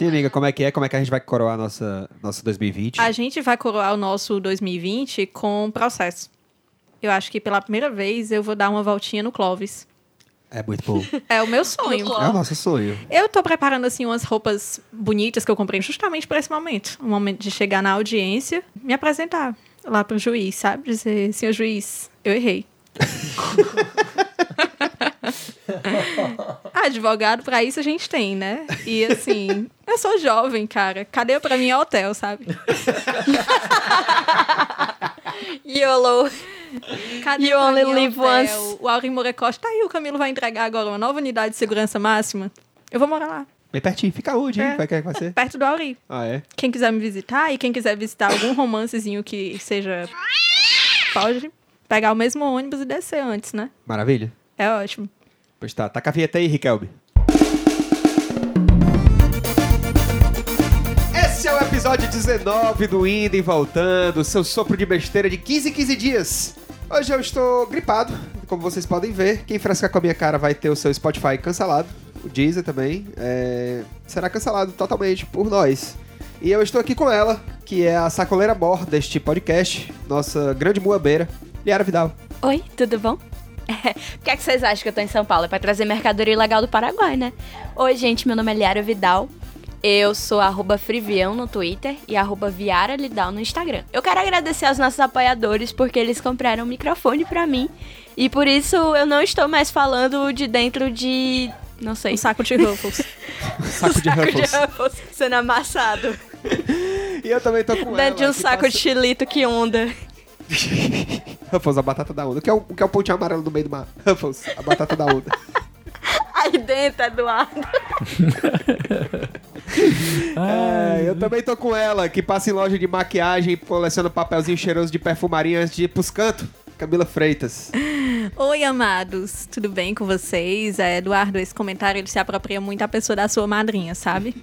Sim, amiga, como é que é? Como é que a gente vai coroar a nossa, nossa 2020? A gente vai coroar o nosso 2020 com processo. Eu acho que pela primeira vez eu vou dar uma voltinha no Clóvis. É muito bom. É o meu sonho. É o nosso sonho. Eu tô preparando, assim, umas roupas bonitas que eu comprei justamente para esse momento. O momento de chegar na audiência, me apresentar lá pro juiz, sabe? Dizer, senhor juiz, eu errei. Advogado, pra isso a gente tem, né? E assim, eu sou jovem, cara. Cadeia pra mim é hotel, sabe? YOLO. Cadeia You only é live hotel. once. O Aurim Moura Costa, tá aí, o Camilo vai entregar agora uma nova unidade de segurança máxima. Eu vou morar lá, Bem pertinho. Fica onde, hein? É. Vai, que vai ser? perto do Auri. Ah, é? Quem quiser me visitar e quem quiser visitar algum romancezinho que seja. Pode pegar o mesmo ônibus e descer antes, né? Maravilha. É ótimo. Pois tá. Taca a vinheta aí, Riquelme. Esse é o episódio 19 do Indo e Voltando, seu sopro de besteira de 15 em 15 dias. Hoje eu estou gripado, como vocês podem ver. Quem frescar com a minha cara vai ter o seu Spotify cancelado. O Deezer também. é, será cancelado totalmente por nós. E eu estou aqui com ela, que é a sacoleira mor deste podcast, nossa grande muabeira, Liara Vidal. Oi, tudo bom? Por que, é que vocês acham que eu tô em São Paulo? É pra trazer mercadoria ilegal do Paraguai, né? Oi, gente, meu nome é Liara Vidal. Eu sou arroba Frivião no Twitter e arroba Viara Lidal no Instagram. Eu quero agradecer aos nossos apoiadores porque eles compraram um microfone pra mim. E por isso eu não estou mais falando de dentro de. Não sei. Um saco de Ruffles. Saco de saco de Ruffles. Ruffles sendo amassado. E eu também tô com ela. Dentro de um saco passa- de chilito que onda. Ruffles, a batata da onda. O que é o, o que é o pontinho amarelo no meio do mar? Ruffles, a batata da onda. Aí dentro, Eduardo. É, eu também tô com ela, que passa em loja de maquiagem e coleciona papelzinho cheiroso de perfumaria antes de ir pros cantos. Camila Freitas. Oi, amados. Tudo bem com vocês? É, Eduardo, esse comentário ele se apropria muito à pessoa da sua madrinha, sabe?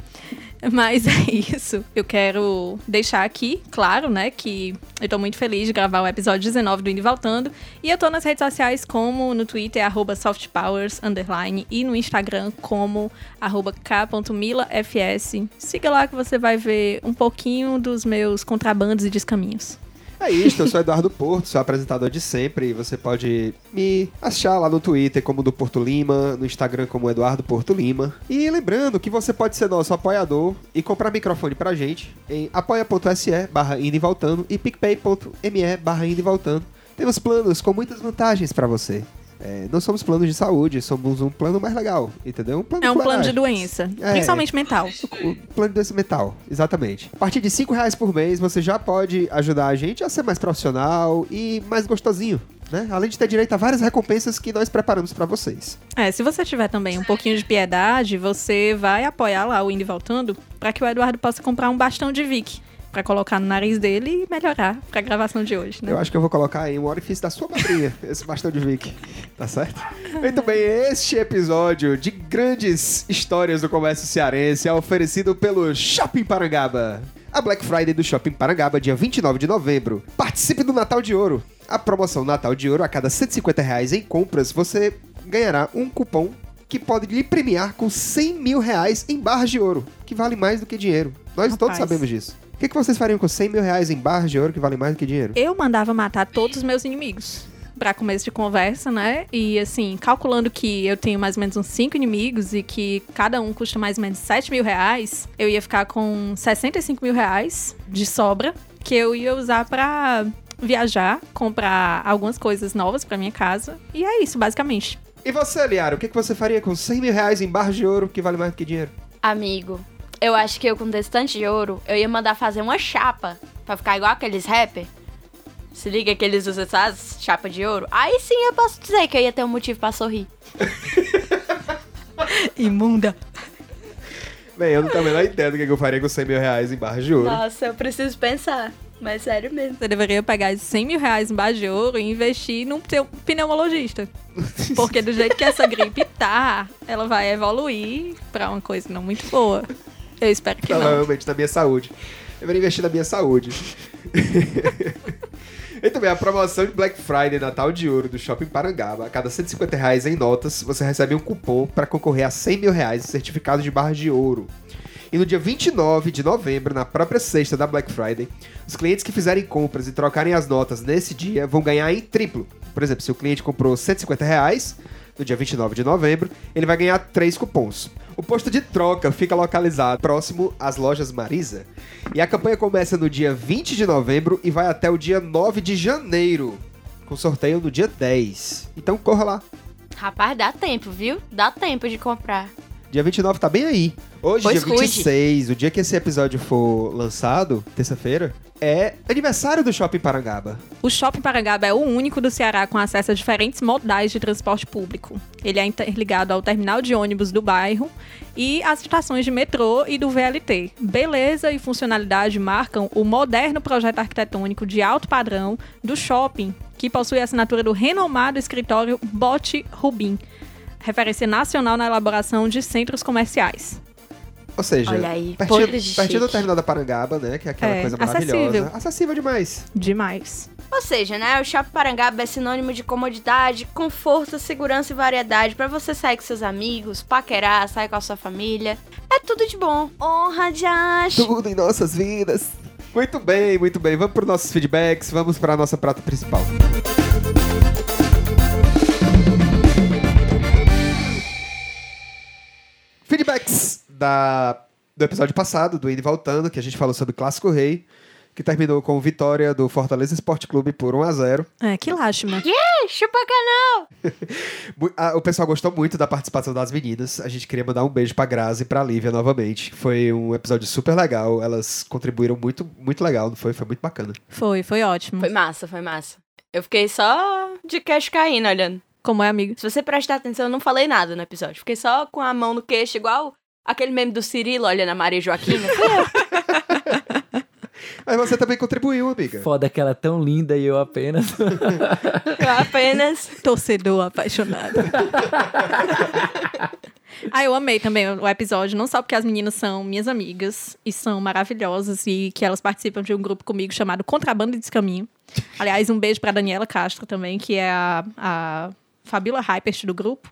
Mas é isso. Eu quero deixar aqui, claro, né, que eu tô muito feliz de gravar o episódio 19 do Indo e Voltando. E eu tô nas redes sociais como no Twitter, arroba softpowers, underline, e no Instagram como arroba k.milafs. Siga lá que você vai ver um pouquinho dos meus contrabandos e descaminhos. É isso, eu sou Eduardo Porto, sou apresentador de sempre. E você pode me achar lá no Twitter como do Porto Lima, no Instagram como Eduardo Porto Lima. E lembrando que você pode ser nosso apoiador e comprar microfone pra gente em apoia.se barra indo e voltando e picpay.me barra indo e voltando. Temos planos com muitas vantagens pra você. É, não somos planos de saúde, somos um plano mais legal, entendeu? Um plano É um plano de doença, É. principalmente mental. O plano de doença mental, exatamente. A partir de 5 reais por mês, você já pode ajudar a gente a ser mais profissional e mais gostosinho, né? Além de ter direito a várias recompensas que nós preparamos pra vocês. É, se você tiver também um pouquinho de piedade, você vai apoiar lá o Indo e Voltando para que o Eduardo possa comprar um bastão de Vic para colocar no nariz dele e melhorar pra gravação de hoje, né? Eu acho que eu vou colocar aí um orifício da sua madrinha, esse bastão de Vic. Tá certo? Muito bem, este episódio de grandes histórias do comércio cearense é oferecido pelo Shopping Parangaba. A Black Friday do Shopping Parangaba, dia 29 de novembro. Participe do Natal de Ouro. A promoção Natal de Ouro, a cada 150 reais em compras, você ganhará um cupom que pode lhe premiar com 100 mil reais em barras de ouro, que vale mais do que dinheiro. Nós todos Rapaz. sabemos disso. O que, que vocês fariam com 100 mil reais em barras de ouro que vale mais do que dinheiro? Eu mandava matar todos os meus inimigos. Pra começo de conversa, né? E assim, calculando que eu tenho mais ou menos uns cinco inimigos e que cada um custa mais ou menos 7 mil reais, eu ia ficar com 65 mil reais de sobra, que eu ia usar pra viajar, comprar algumas coisas novas pra minha casa. E é isso, basicamente. E você, Liara, o que, que você faria com 100 mil reais em barras de ouro que vale mais do que dinheiro? Amigo, eu acho que eu com desse tanto de ouro, eu ia mandar fazer uma chapa pra ficar igual aqueles rapper. Se liga que eles usam essas chapa de ouro. Aí sim eu posso dizer que eu ia ter um motivo pra sorrir. Imunda. Bem, eu não tenho a menor ideia do que que eu faria com 100 mil reais em barras de ouro. Nossa, eu preciso pensar. Mas sério mesmo. Você deveria pegar esses 100 mil reais em base de ouro e investir num teu pneumologista. Porque do jeito que essa gripe tá, ela vai evoluir pra uma coisa não muito boa. Eu espero que não. Provavelmente na minha saúde. Eu deveria investir na minha saúde. e também a promoção de Black Friday Natal de Ouro do Shopping Parangaba. A cada 150 reais em notas, você recebe um cupom para concorrer a 100 mil reais em certificados de barras de ouro. E no dia 29 de novembro, na própria sexta da Black Friday, os clientes que fizerem compras e trocarem as notas nesse dia vão ganhar em triplo. Por exemplo, se o cliente comprou 150 reais, no dia 29 de novembro, ele vai ganhar três cupons. O posto de troca fica localizado próximo às lojas Marisa. E a campanha começa no dia 20 de novembro e vai até o dia 9 de janeiro, com sorteio no dia 10. Então corra lá. Rapaz, dá tempo, viu? Dá tempo de comprar. Dia 29 tá bem aí. Hoje, Pois dia cuide. 26, o dia que esse episódio for lançado, terça-feira, é aniversário do Shopping Parangaba. O Shopping Parangaba é o único do Ceará com acesso a diferentes modais de transporte público. Ele é interligado ao terminal de ônibus do bairro e às estações de metrô e do VLT. Beleza e funcionalidade marcam o moderno projeto arquitetônico de alto padrão do shopping, que possui a assinatura do renomado escritório Bote Rubim, referência nacional na elaboração de centros comerciais. Ou seja, Olha aí, pertinho, pertinho do terminal da Parangaba, né? Que é aquela É, coisa maravilhosa. acessível. Acessível demais. Demais. Ou seja, né, o Shopping Parangaba é sinônimo de comodidade, conforto, segurança e variedade pra você sair com seus amigos, paquerar, sair com a sua família. É tudo de bom. Honra de acho. Tudo em nossas vidas. Muito bem, muito bem. Vamos para os nossos feedbacks, vamos para a nossa prata principal. Feedbacks da, do episódio passado, do Indo e Voltando, que a gente falou sobre Clássico Rei, que terminou com vitória do Fortaleza Esporte Clube por 1 a 0 É, que lástima. Chupa canal! O pessoal gostou muito da participação das meninas. A gente queria mandar um beijo pra Grazi e pra Lívia novamente. Foi um episódio super legal. Elas contribuíram muito, muito legal, não foi? Foi muito bacana. Foi, foi ótimo. Foi massa, foi massa. Eu fiquei só de queixo caindo olhando. Como é, amigo? Se você prestar atenção, eu não falei nada no episódio. Fiquei só com a mão no queixo, igual aquele meme do Cirilo olhando a Maria Joaquina. Mas você também contribuiu, amiga. Foda que ela é tão linda e eu apenas. Eu apenas. Torcedor apaixonado. ah, eu amei também o episódio, não só porque as meninas são minhas amigas e são maravilhosas e que elas participam de um grupo comigo chamado Contrabando e Descaminho. Aliás, um beijo pra Daniela Castro também, que é a, a Fabíola Hypert do grupo.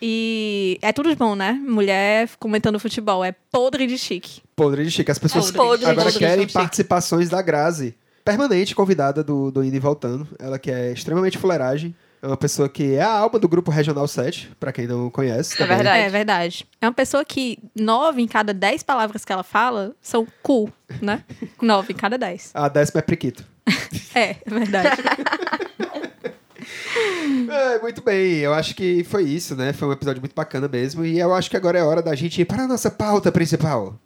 E é tudo de bom, né? Mulher comentando futebol, é podre de chique. Podre de chique. As pessoas É podre, agora podre, querem participações da Grazi. Permanente convidada do, do Indo e Voltando. Ela que é extremamente fuleiragem. É uma pessoa que é a alma do grupo Regional 7, pra quem não conhece. É verdade. É verdade. É uma pessoa que nove em cada dez palavras que ela fala são cool, né? Nove em cada dez. A décima é Priquito. É, é verdade. É, muito bem, eu acho que foi isso, né? Foi um episódio muito bacana mesmo. E eu acho que agora é hora da gente ir para a nossa pauta principal.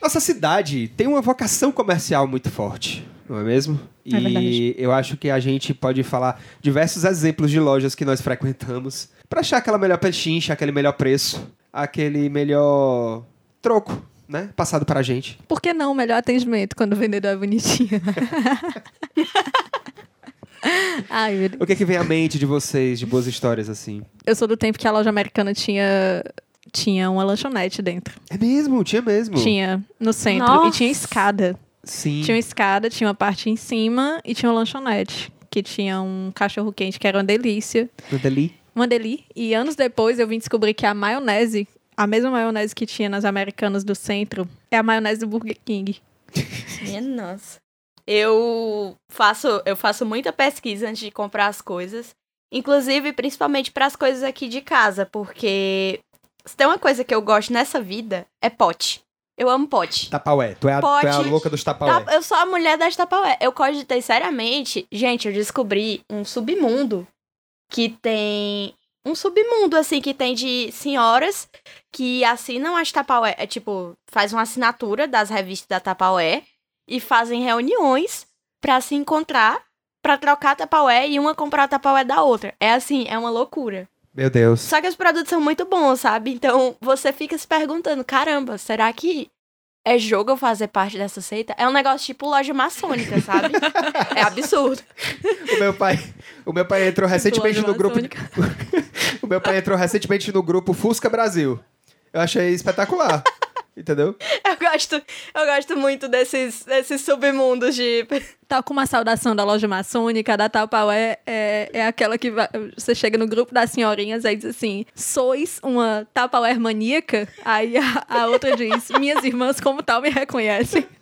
Nossa cidade tem uma vocação comercial muito forte, não é mesmo? É e eu acho que a gente pode falar diversos exemplos de lojas que nós frequentamos para achar aquela melhor pechincha, aquele melhor preço, aquele melhor troco, né? Passado pra gente. Por que não o melhor atendimento quando o vendedor é bonitinho? Ai, meu Deus. O que, que vem à mente de vocês, de boas histórias assim? Eu sou do tempo que a loja americana tinha, tinha uma lanchonete dentro. É mesmo, tinha mesmo. Tinha no centro. Nossa. E tinha escada. Sim. Tinha uma escada, tinha uma parte em cima e tinha uma lanchonete. Que tinha um cachorro quente que era uma delícia. No Deli. Uma deli. E anos depois eu vim descobrir que a maionese, a mesma maionese que tinha nas americanas do centro, é a maionese do Burger King. Minha nossa. Eu faço, eu faço muita pesquisa antes de comprar as coisas. Inclusive, principalmente para as coisas aqui de casa, porque se tem uma coisa que eu gosto nessa vida, é pote. Eu amo pote. Tapaué. Tu é, a, tu é a louca dos tapaué. Tá, eu sou a mulher das Tapaué. Eu cogitei seriamente. Gente, eu descobri um submundo que tem. Um submundo, assim, que tem de senhoras que assinam as Tapaué. É tipo, faz uma assinatura das revistas da Tapaué e fazem reuniões pra se encontrar, pra trocar Tapaué e uma comprar Tapaué da outra. É assim, é uma loucura. Meu Deus. Só que os produtos são muito bons, sabe? Então você fica se perguntando: caramba, será que é jogo eu fazer parte dessa seita? É um negócio tipo loja maçônica, sabe? é absurdo. O meu pai, o meu pai entrou recentemente no grupo. o meu pai entrou recentemente no grupo Fusca Brasil. Eu achei espetacular. Entendeu? Eu gosto, eu gosto muito desses, desses submundos de. Tal como a saudação da loja maçônica, da Tupperware é, é aquela que vai- você chega no grupo das senhorinhas aí diz assim: sois uma Tupperware maníaca? Aí a, a outra diz: minhas irmãs, como tal, me reconhecem.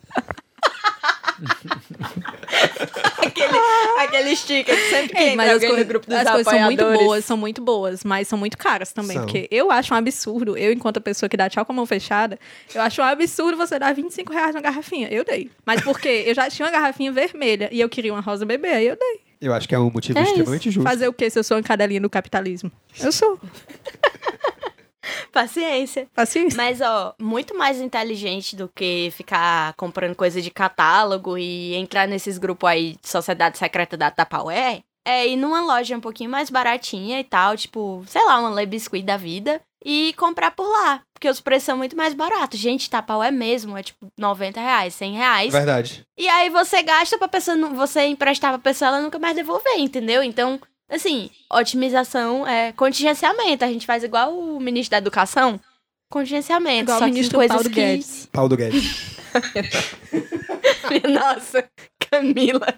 aquele, aquele sticker que sempre que Ei, entra mas as, alguém coi- no grupo dos as coisas são muito boas, são muito boas, mas são muito caras também. São. Porque eu acho um absurdo, eu, enquanto a pessoa que dá tchau com a mão fechada, eu acho um absurdo você dar 25 reais na garrafinha. Eu dei. Mas porque eu já tinha uma garrafinha vermelha e eu queria uma rosa bebê, aí eu dei. Eu acho que é um motivo É isso. extremamente justo. Fazer o quê se eu sou uma cadelinha do capitalismo? Eu sou. Paciência. Paciência. Mas, ó, muito mais inteligente do que ficar comprando coisa de catálogo e entrar nesses grupos aí de sociedade secreta da Tupperware é ir numa loja um pouquinho mais baratinha e tal, tipo, sei lá, uma Le Biscuit da vida e comprar por lá. Porque os preços são muito mais baratos. Gente, Tupperware mesmo é tipo 90 reais, 100 reais. Verdade. E aí você gasta pra pessoa, não- você emprestar pra pessoa, ela nunca mais devolver, entendeu? Então, assim, otimização é contingenciamento. A gente faz igual o ministro da Educação. Contingenciamento. Igual o só que ministro coisas Paulo que... Guedes. Paulo do Guedes. Nossa, Camila.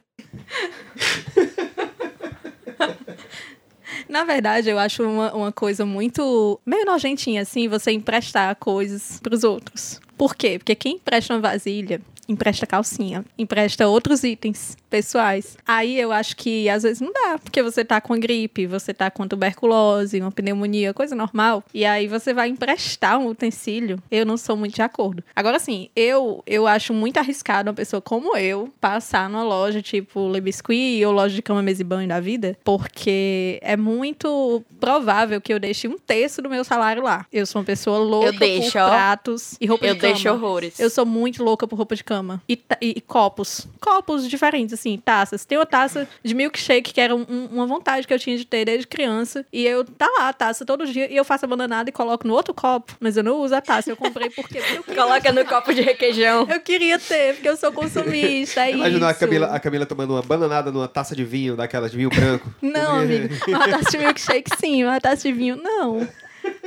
Na verdade, eu acho uma, uma coisa muito. meio nojentinha, assim, você emprestar coisas pros outros. Por quê? Porque quem empresta uma vasilha, empresta calcinha, empresta outros itens pessoais. Aí eu acho que às vezes não dá, porque você tá com gripe, você tá com tuberculose, uma pneumonia, coisa normal. E aí você vai emprestar um utensílio. Eu não sou muito de acordo. Agora sim, eu eu acho muito arriscado uma pessoa como eu passar numa loja tipo Le Biscuit ou loja de cama, mesa e banho da vida, porque é muito provável que eu deixe um terço do meu salário lá. Eu sou uma pessoa louca Eu deixo, por ó. pratos e roupa Eu de deixo horrores. Eu sou muito louca por roupa de cama. E, e- e copos. Copos diferentes, assim, taças. Tem uma taça de milkshake que era um- um- uma vontade que eu tinha de ter desde criança. E eu, tá lá a taça todo dia. E eu faço a bananada e coloco no outro copo. Mas eu não uso a taça. Eu comprei porque eu queria, Coloca no copo de requeijão. eu queria ter, porque eu sou consumista. É Imagina a. Camila, a Camila tomando uma bananada numa taça de vinho, daquelas de vinho branco. Não, amigo. Uma taça de milkshake, sim. Uma taça de vinho, não.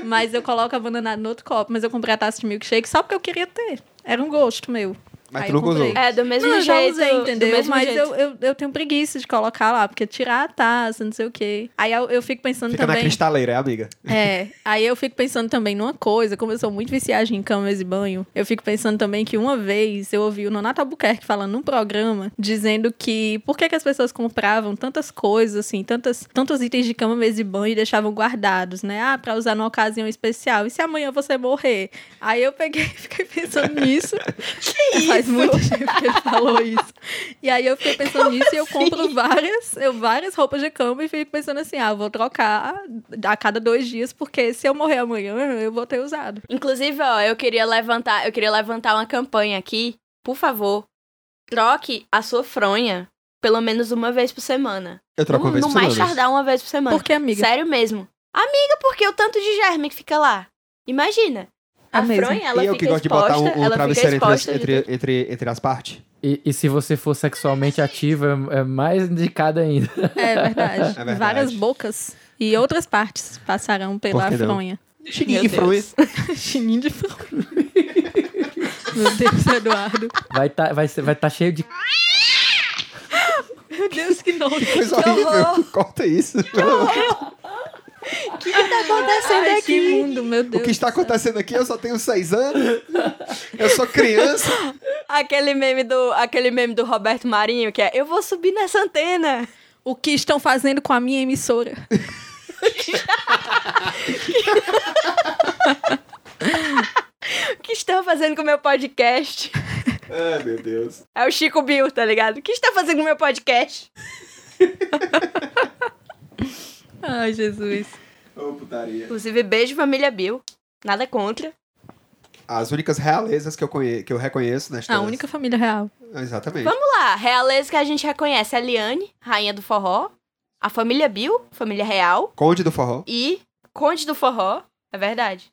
Mas eu coloco a bananada no outro copo. Mas eu comprei a taça de milkshake só porque eu queria ter. Era um gosto meu. Mas Aí tu nunca usou. É, do mesmo Não, eu já jeito. usei, entendeu? Do mesmo Mas jeito. eu, eu, eu tenho preguiça de colocar lá, porque tirar a taça, não sei o quê. Aí eu, eu fico pensando Fica na também. cristaleira, é, amiga? É, aí eu fico pensando também numa coisa, como eu sou muito viciada em camas e banho, eu fico pensando também que uma vez eu ouvi o Nonato Albuquerque falando num programa, dizendo que por que, que as pessoas compravam tantas coisas, assim, tantas, tantos itens de cama, mesa e banho e deixavam guardados, né? Ah, pra usar numa ocasião especial. E se amanhã você morrer? Aí eu peguei e fiquei pensando nisso. Faz muito tempo que ele falou isso. E aí eu fiquei pensando nisso e eu compro várias, eu, várias roupas de cama e fico pensando assim, ah, vou trocar a cada dois dias, porque se eu morrer amanhã, eu vou ter usado. Inclusive, ó, eu queria levantar, eu queria levantar uma campanha aqui. Por favor, troque a sua fronha pelo menos uma vez por semana. Eu troco no uma vez no por mais semana. tardar uma vez por semana. Por que, amiga? Sério mesmo. Amiga, porque o tanto de germe que fica lá. Imagina. A É mesmo. fronha, ela e eu fica que gosto de exposta, botar um, um travesseiro entre, de entre, entre, entre as partes. E, e se você for sexualmente ativa, é é mais indicado ainda. É verdade. É verdade. Várias bocas e outras partes passarão pela que fronha. Chininho de fronha. Chininho de fronha. Meu Deus, Eduardo. Vai tá, vai ser- vai tá cheio de. Meu Deus, que nojo. Coisa horrível. Corta isso. O que tá acontecendo Ai, aqui? que mundo, meu O Deus. que está acontecendo aqui? Eu só tenho seis anos. Eu sou criança. Aquele meme do, aquele meme do Roberto Marinho que é Eu vou subir nessa antena. O que estão fazendo com a minha emissora? O que estão fazendo com o meu podcast? Ai, meu Deus. É o Chico Bill, tá ligado? O que está fazendo com o meu podcast? Ai, Jesus. Ô, putaria. Inclusive, beijo família Bill. Nada contra. As únicas realezas que eu, conhe... que eu reconheço nesta... A única família real. Exatamente. Vamos lá, realeza que a gente reconhece a Liane, rainha do forró, a família Bill, família real, Conde do forró. e Conde do forró, é verdade.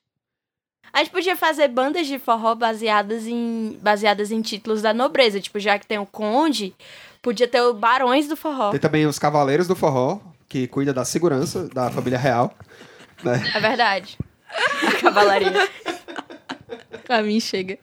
A gente podia fazer bandas de forró baseadas em, baseadas em títulos da nobreza. Tipo, já que tem o Conde, podia ter o Barões do Forró. Tem também os cavaleiros do forró, que cuida da segurança da família real. Né? É verdade. A cavalaria. pra mim chega.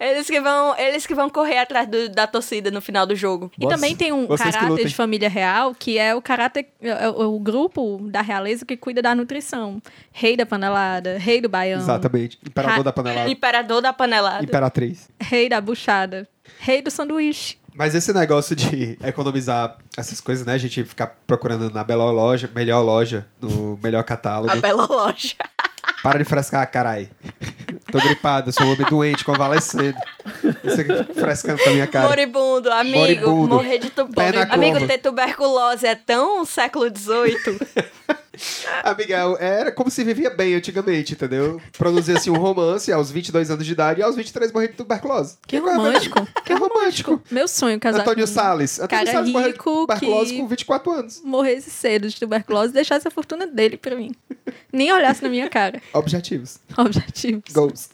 Eles que vão, eles que vão correr atrás do- da torcida no final do jogo. E também tem um caráter de família real, que é o caráter, é o, o grupo da realeza que cuida da nutrição. Rei da panelada, rei do baião, Exatamente. Imperador Ra- da panelada. Imperador da panelada. Imperatriz. rei da buchada, rei do sanduíche. Mas esse negócio de economizar essas coisas, né? A gente ficar procurando na melhor loja, melhor loja, no melhor catálogo. A bela loja. Para de frescar, carai. Tô gripado, sou um homem doente, convalescendo. Você aqui frescando com a minha cara. Moribundo, amigo. Moribundo. Morrer de tuberculose. Amigo, ter tuberculose é tão século XVIII. Amiga, era como se vivia bem antigamente, entendeu? Produzia assim um romance aos 22 anos de idade e aos 23 morria de tuberculose. Que romântico. Que romântico. Meu sonho casar Antônio com Salles. Antônio cara Salles morreu de rico tuberculose com 24 anos. morresse cedo de tuberculose e deixasse a fortuna dele pra mim. Nem olhasse na minha cara. Objetivos. Objetivos. Goals.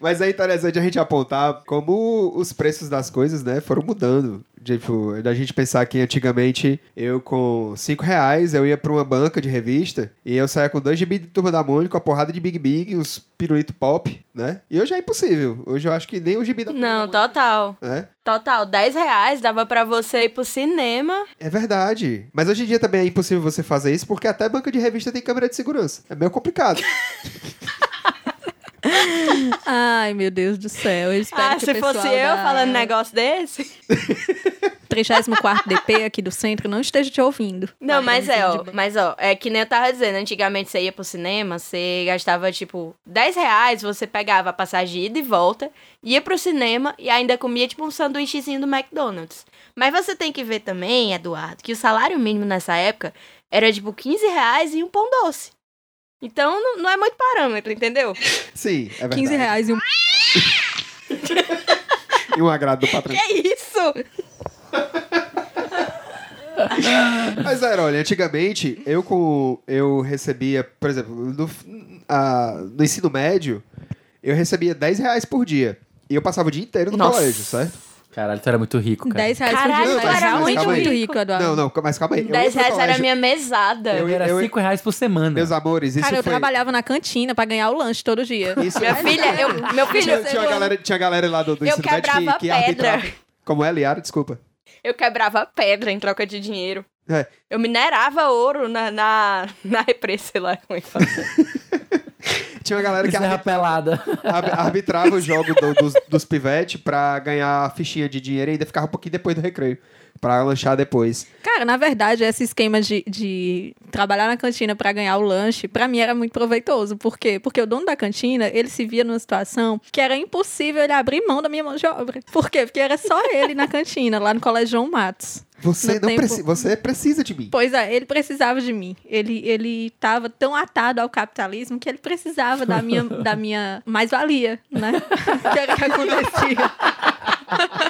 Mas é interessante a gente apontar como os preços das coisas, né, foram mudando. Tipo, da gente pensar que antigamente eu com 5 reais eu ia pra uma banca de revista e eu saía com dois gibi de Turma da Mônica, uma porrada de Big Big, uns pirulito pop, né? E hoje é impossível. Hoje eu acho que nem o gibi da Não, Mônica, total. né? Total, 10 reais dava pra você ir pro cinema. É verdade. Mas hoje em dia também é impossível você fazer isso porque até banca de revista tem câmera de segurança. É meio complicado. Ai, meu Deus do céu. Eu espero ah, que se fosse eu da falando negócio desse. 34 DP aqui do centro não esteja te ouvindo. Não, mas é, ó, de- mas ó, é que nem eu tava dizendo, antigamente você ia pro cinema, você gastava, tipo, 10 reais, você pegava a passagem de ida e volta, ia pro cinema e ainda comia, tipo, um sanduíchezinho do McDonald's. Mas você tem que ver também, Eduardo, que o salário mínimo nessa época era, tipo, 15 reais e um pão doce. Então, não, não é muito parâmetro, entendeu? Sim, é verdade. 15 reais e um E um agrado do patrão. É isso! Mas era, olha, antigamente eu com eu recebia, por exemplo, no, a- no ensino médio, eu recebia 10 reais por dia. E eu passava o dia inteiro no Nossa. colégio, certo? Caralho, tu era muito rico, cara. 10 reais Caralho, por dia. tu era muito, muito muito rico. Eduardo. Não, não, mas calma aí. Eu ia 10 pro reais era a colégio- minha mesada. Eu- Era eu- 5 reais por semana. Meus amores, isso Cara, eu foi... trabalhava na cantina pra ganhar o lanche todo dia. Isso Minha filha, eu, meu filho, Tinha, tinha, uma galera, tinha uma galera lá do, do Eu ensino médio que, quebrava que pedra. arbitrava. Como é, Liara? Desculpa. eu quebrava pedra em troca de dinheiro. É. Eu minerava ouro na, na, na represa, sei lá como é que fala. Tinha uma galera que Serra arbitra- pelada. ar- arbitrava o jogo do- dos, dos pivete pra ganhar a fichinha de dinheiro e ainda ficava um pouquinho depois do recreio. Pra lanchar depois. Cara, na verdade, esse esquema de, de trabalhar na cantina pra ganhar o lanche, pra mim era muito proveitoso. Por quê? Porque o dono da cantina, ele se via numa situação que era impossível ele abrir mão da minha mão de obra. Por quê? Porque era só ele na cantina, lá no Colégio João Matos. Você não precisa. Você precisa de mim. Pois é, ele precisava de mim. Ele ele tava tão atado ao capitalismo que ele precisava da minha, da minha mais-valia, né? que era o que acontecia.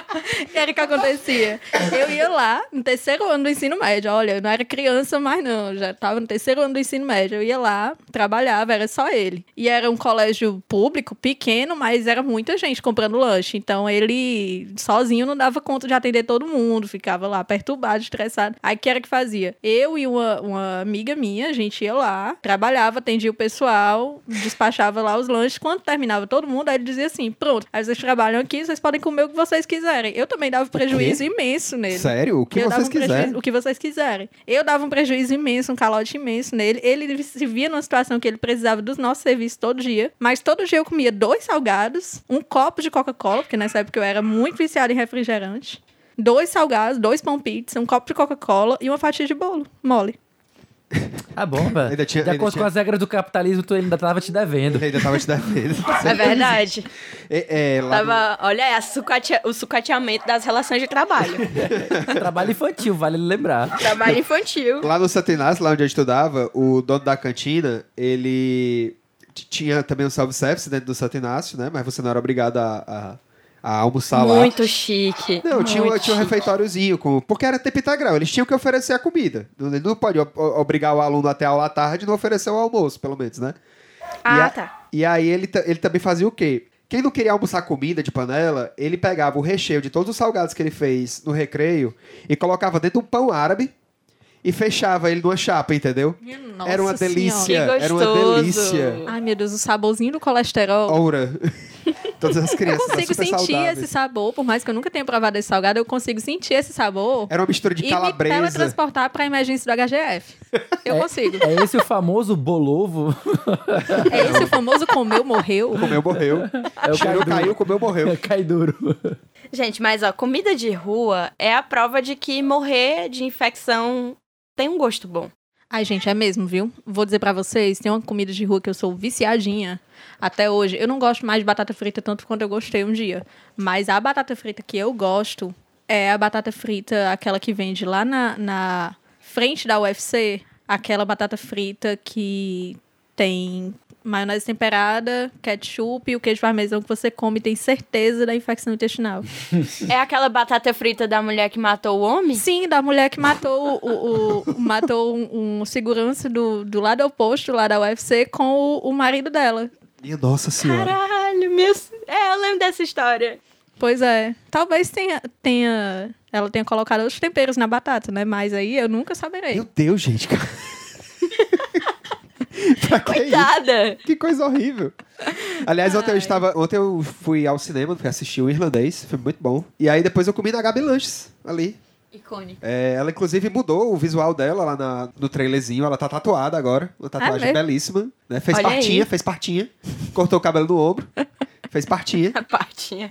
que era o que acontecia. Eu ia lá, no terceiro ano do ensino médio. Olha, eu não era criança mais, não. Já tava no terceiro ano do ensino médio. Eu ia lá, trabalhava, era só ele. E era um colégio público, pequeno, mas era muita gente comprando lanche. Então ele sozinho não dava conta de atender todo mundo, ficava lá perturbado, estressado. Aí o que era que fazia? Eu e uma, uma amiga minha, a gente ia lá, trabalhava, atendia o pessoal, despachava lá os lanches. Quando terminava todo mundo, aí ele dizia assim: pronto, aí vocês trabalham aqui, vocês podem comer o que vocês quiserem. Eu também dava prejuízo imenso nele. Sério? O que Eu vocês um quiserem. o que vocês quiserem. Eu dava um prejuízo imenso, um calote imenso nele. Ele se via numa situação que ele precisava dos nossos serviços todo dia. Mas todo dia eu comia dois salgados, um copo de Coca-Cola, porque nessa época eu era muito viciada em refrigerante. Dois salgados, dois pão pizza, um copo de Coca-Cola e uma fatia de bolo mole. Ah, bom, velho. Ainda tinha- De ainda acordo tinha- com as regras do capitalismo, tu ainda tava te devendo. Ainda tava te devendo. É verdade. É, é, lá no- Tava, olha aí, a sucatea- o sucateamento das relações de trabalho. Trabalho infantil, vale lembrar. trabalho infantil. Lá no Santinácio, lá onde eu estudava, o dono da cantina, ele tinha também um self-service dentro do Santinácio, né? Mas você não era obrigado a, a, a almoçar lá. Muito chique. Não, tinha, um- muito tinha um refeitóriozinho, com, porque era tempo integral. Eles tinham que oferecer a comida. Não, não pode obrigar o aluno até a aula à tarde e não oferecer o almoço, pelo menos, né? Ah, e a- tá. E aí ele, ele também fazia o quê? Quem não queria almoçar comida de panela, ele pegava o recheio de todos os salgados que ele fez no recreio e colocava dentro de um pão árabe e fechava ele numa chapa, entendeu? Nossa era uma delícia. Que Era uma delícia. Ai, meu Deus, o saborzinho do colesterol. Aura. Todas as Eu crianças eram consigo super sentir saudáveis. esse sabor, por mais que eu nunca tenha provado esse salgado, eu consigo sentir esse sabor Era uma mistura de e me calabresa. teletransportar pra emergência do HGF. Eu consigo. É esse o famoso bolovo? É esse o famoso comeu, morreu. Comeu, morreu. É o Cheirou, cai caiu, duro. comeu, morreu. Cai duro. Gente, mas ó, comida de rua é a prova de que morrer de infecção tem um gosto bom. Ai, gente, é mesmo, viu? Vou dizer pra vocês, tem uma comida de rua que eu sou viciadinha até hoje. Eu não gosto mais de batata frita tanto quanto eu gostei um dia. Mas a batata frita que eu gosto é a batata frita, aquela que vende lá na, na frente da UFC. Aquela batata frita que tem maionese temperada, ketchup e o queijo parmesão que você come tem certeza da infecção intestinal. É aquela batata frita da mulher que matou o homem? Sim, da mulher que matou o, o- o- matou um, um segurança do, do lado oposto lá da UFC com o, o marido dela. Minha nossa senhora. Caralho, meu... É, eu lembro dessa história. Pois é. Talvez tenha, tenha ela tenha colocado outros temperos na batata, né? Mas aí eu nunca saberei. Meu Deus, gente. cara. pra que isso? Coitada. Que coisa horrível. Aliás, ontem eu estava. Ontem eu fui ao cinema, fui assistir o irlandês, foi muito bom. E aí depois eu comi na Gabi Lanches, ali. Icônico. É, ela, inclusive, mudou o visual dela lá na- no trailerzinho. Ela tá tatuada agora. Uma tatuagem mesmo? belíssima. Né? Fez Olha partinha, aí. fez partinha. Cortou o cabelo no ombro. Fez partinha. Partinha.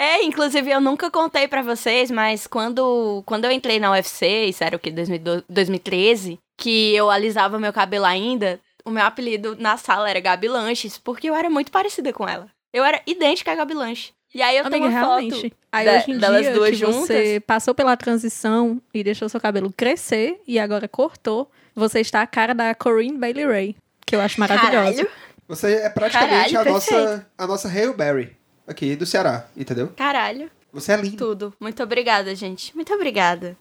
É, inclusive eu nunca contei pra vocês, mas quando, quando eu entrei na UFC, isso era o que, 2012 2013, que eu alisava meu cabelo ainda, o meu apelido na sala era Gabi Lanches, porque eu era muito parecida com ela. Eu era idêntica a Gabi Lanche. E aí eu tenho Amiga, uma foto realmente. Aí da- hoje em delas dia duas que você passou pela transição e deixou seu cabelo crescer e agora cortou, você está a cara da Corinne Bailey Ray, que eu acho maravilhosa. Caralho, Você é praticamente Caralho, a, nossa, a nossa Hail Berry aqui do Ceará, entendeu? caralho. Você é lindo. Tudo. Muito obrigada, gente. Muito obrigada.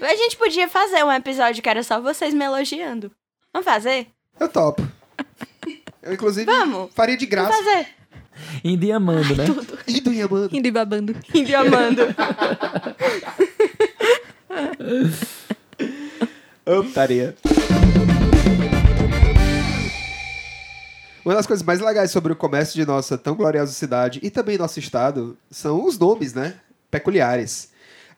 A gente podia fazer um episódio que era só vocês me elogiando. Vamos fazer? Eu topo. Eu, inclusive, Vamos. faria de Vamos graça. fazer. Indo e amando, né? Indo e amando. Indo e babando. Indo e amando. Optaria. Uma das coisas mais legais sobre o comércio de nossa tão gloriosa cidade e também nosso estado são os nomes, né? Peculiares.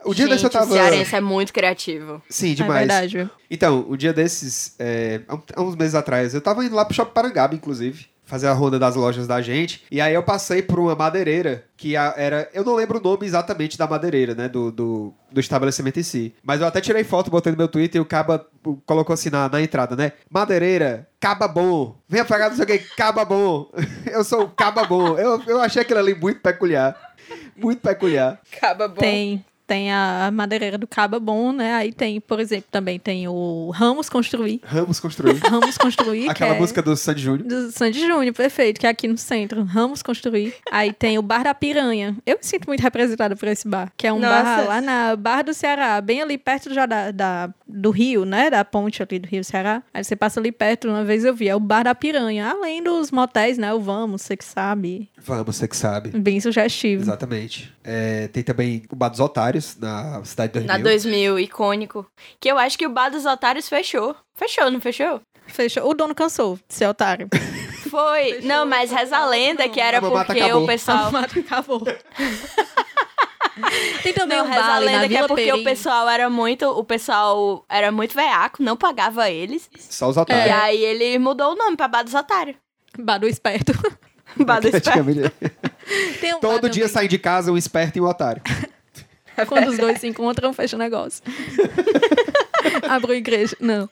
O dia gente, desse eu tava. o cearense é muito criativo. Sim, É demais. verdade, viu? Então, o dia desses, é, um- há uns meses atrás, eu tava indo lá pro Shopping Parangaba, inclusive, fazer a ronda das lojas da gente, e aí eu passei por uma madeireira, que era, eu não lembro o nome exatamente da madeireira, né, do, do, do estabelecimento em si, mas eu até tirei foto, botei no meu Twitter, e o Caba colocou assim na, na entrada, né, madeireira, Caba Bom, venha pagar não sei o que, Caba Bom, eu sou o Caba Bom, eu, eu achei aquilo ali muito peculiar, muito peculiar. Acaba bom. Tem, tem a madeireira do Caba Bom, né? Aí tem, por exemplo, também tem o Ramos Construir. Ramos construir. Ramos Construir, Aquela que é música do Sandy Júnior. do Sandy Júnior, perfeito, que é aqui no centro. Ramos Construir. Aí tem o Bar da Piranha. Eu me sinto muito representada por esse bar, que é um Nossa. bar lá na Barra do Ceará, bem ali perto já da, da- do rio, né? Da ponte ali do Rio Ceará. Aí você passa ali perto, uma vez eu vi, é o Bar da Piranha. Além dos motéis, né? O Vamos, você que sabe. Vamos, você que sabe. Bem sugestivo. Exatamente. É, tem também o Bar dos Otários, na cidade de 2000. Na 2000, icônico. Que eu acho que o Bar dos Otários fechou. Fechou, não fechou? Fechou. O dono cansou de ser otário. Foi. não, mas reza a lenda que era porque acabou. o pessoal... A acabou. Tem também Não, um ali na lenda que é Vila porque Perim. o pessoal era muito... O pessoal era muito veaco, não pagava eles. Só os E otários. aí ele mudou o nome pra Bar dos Otários. Bar do Esperto. Bar. Praticamente. Tem um Todo dia também. sai de casa um esperto e um otário. Quando os dois se encontram, fecha o negócio. Abre a igreja. Não.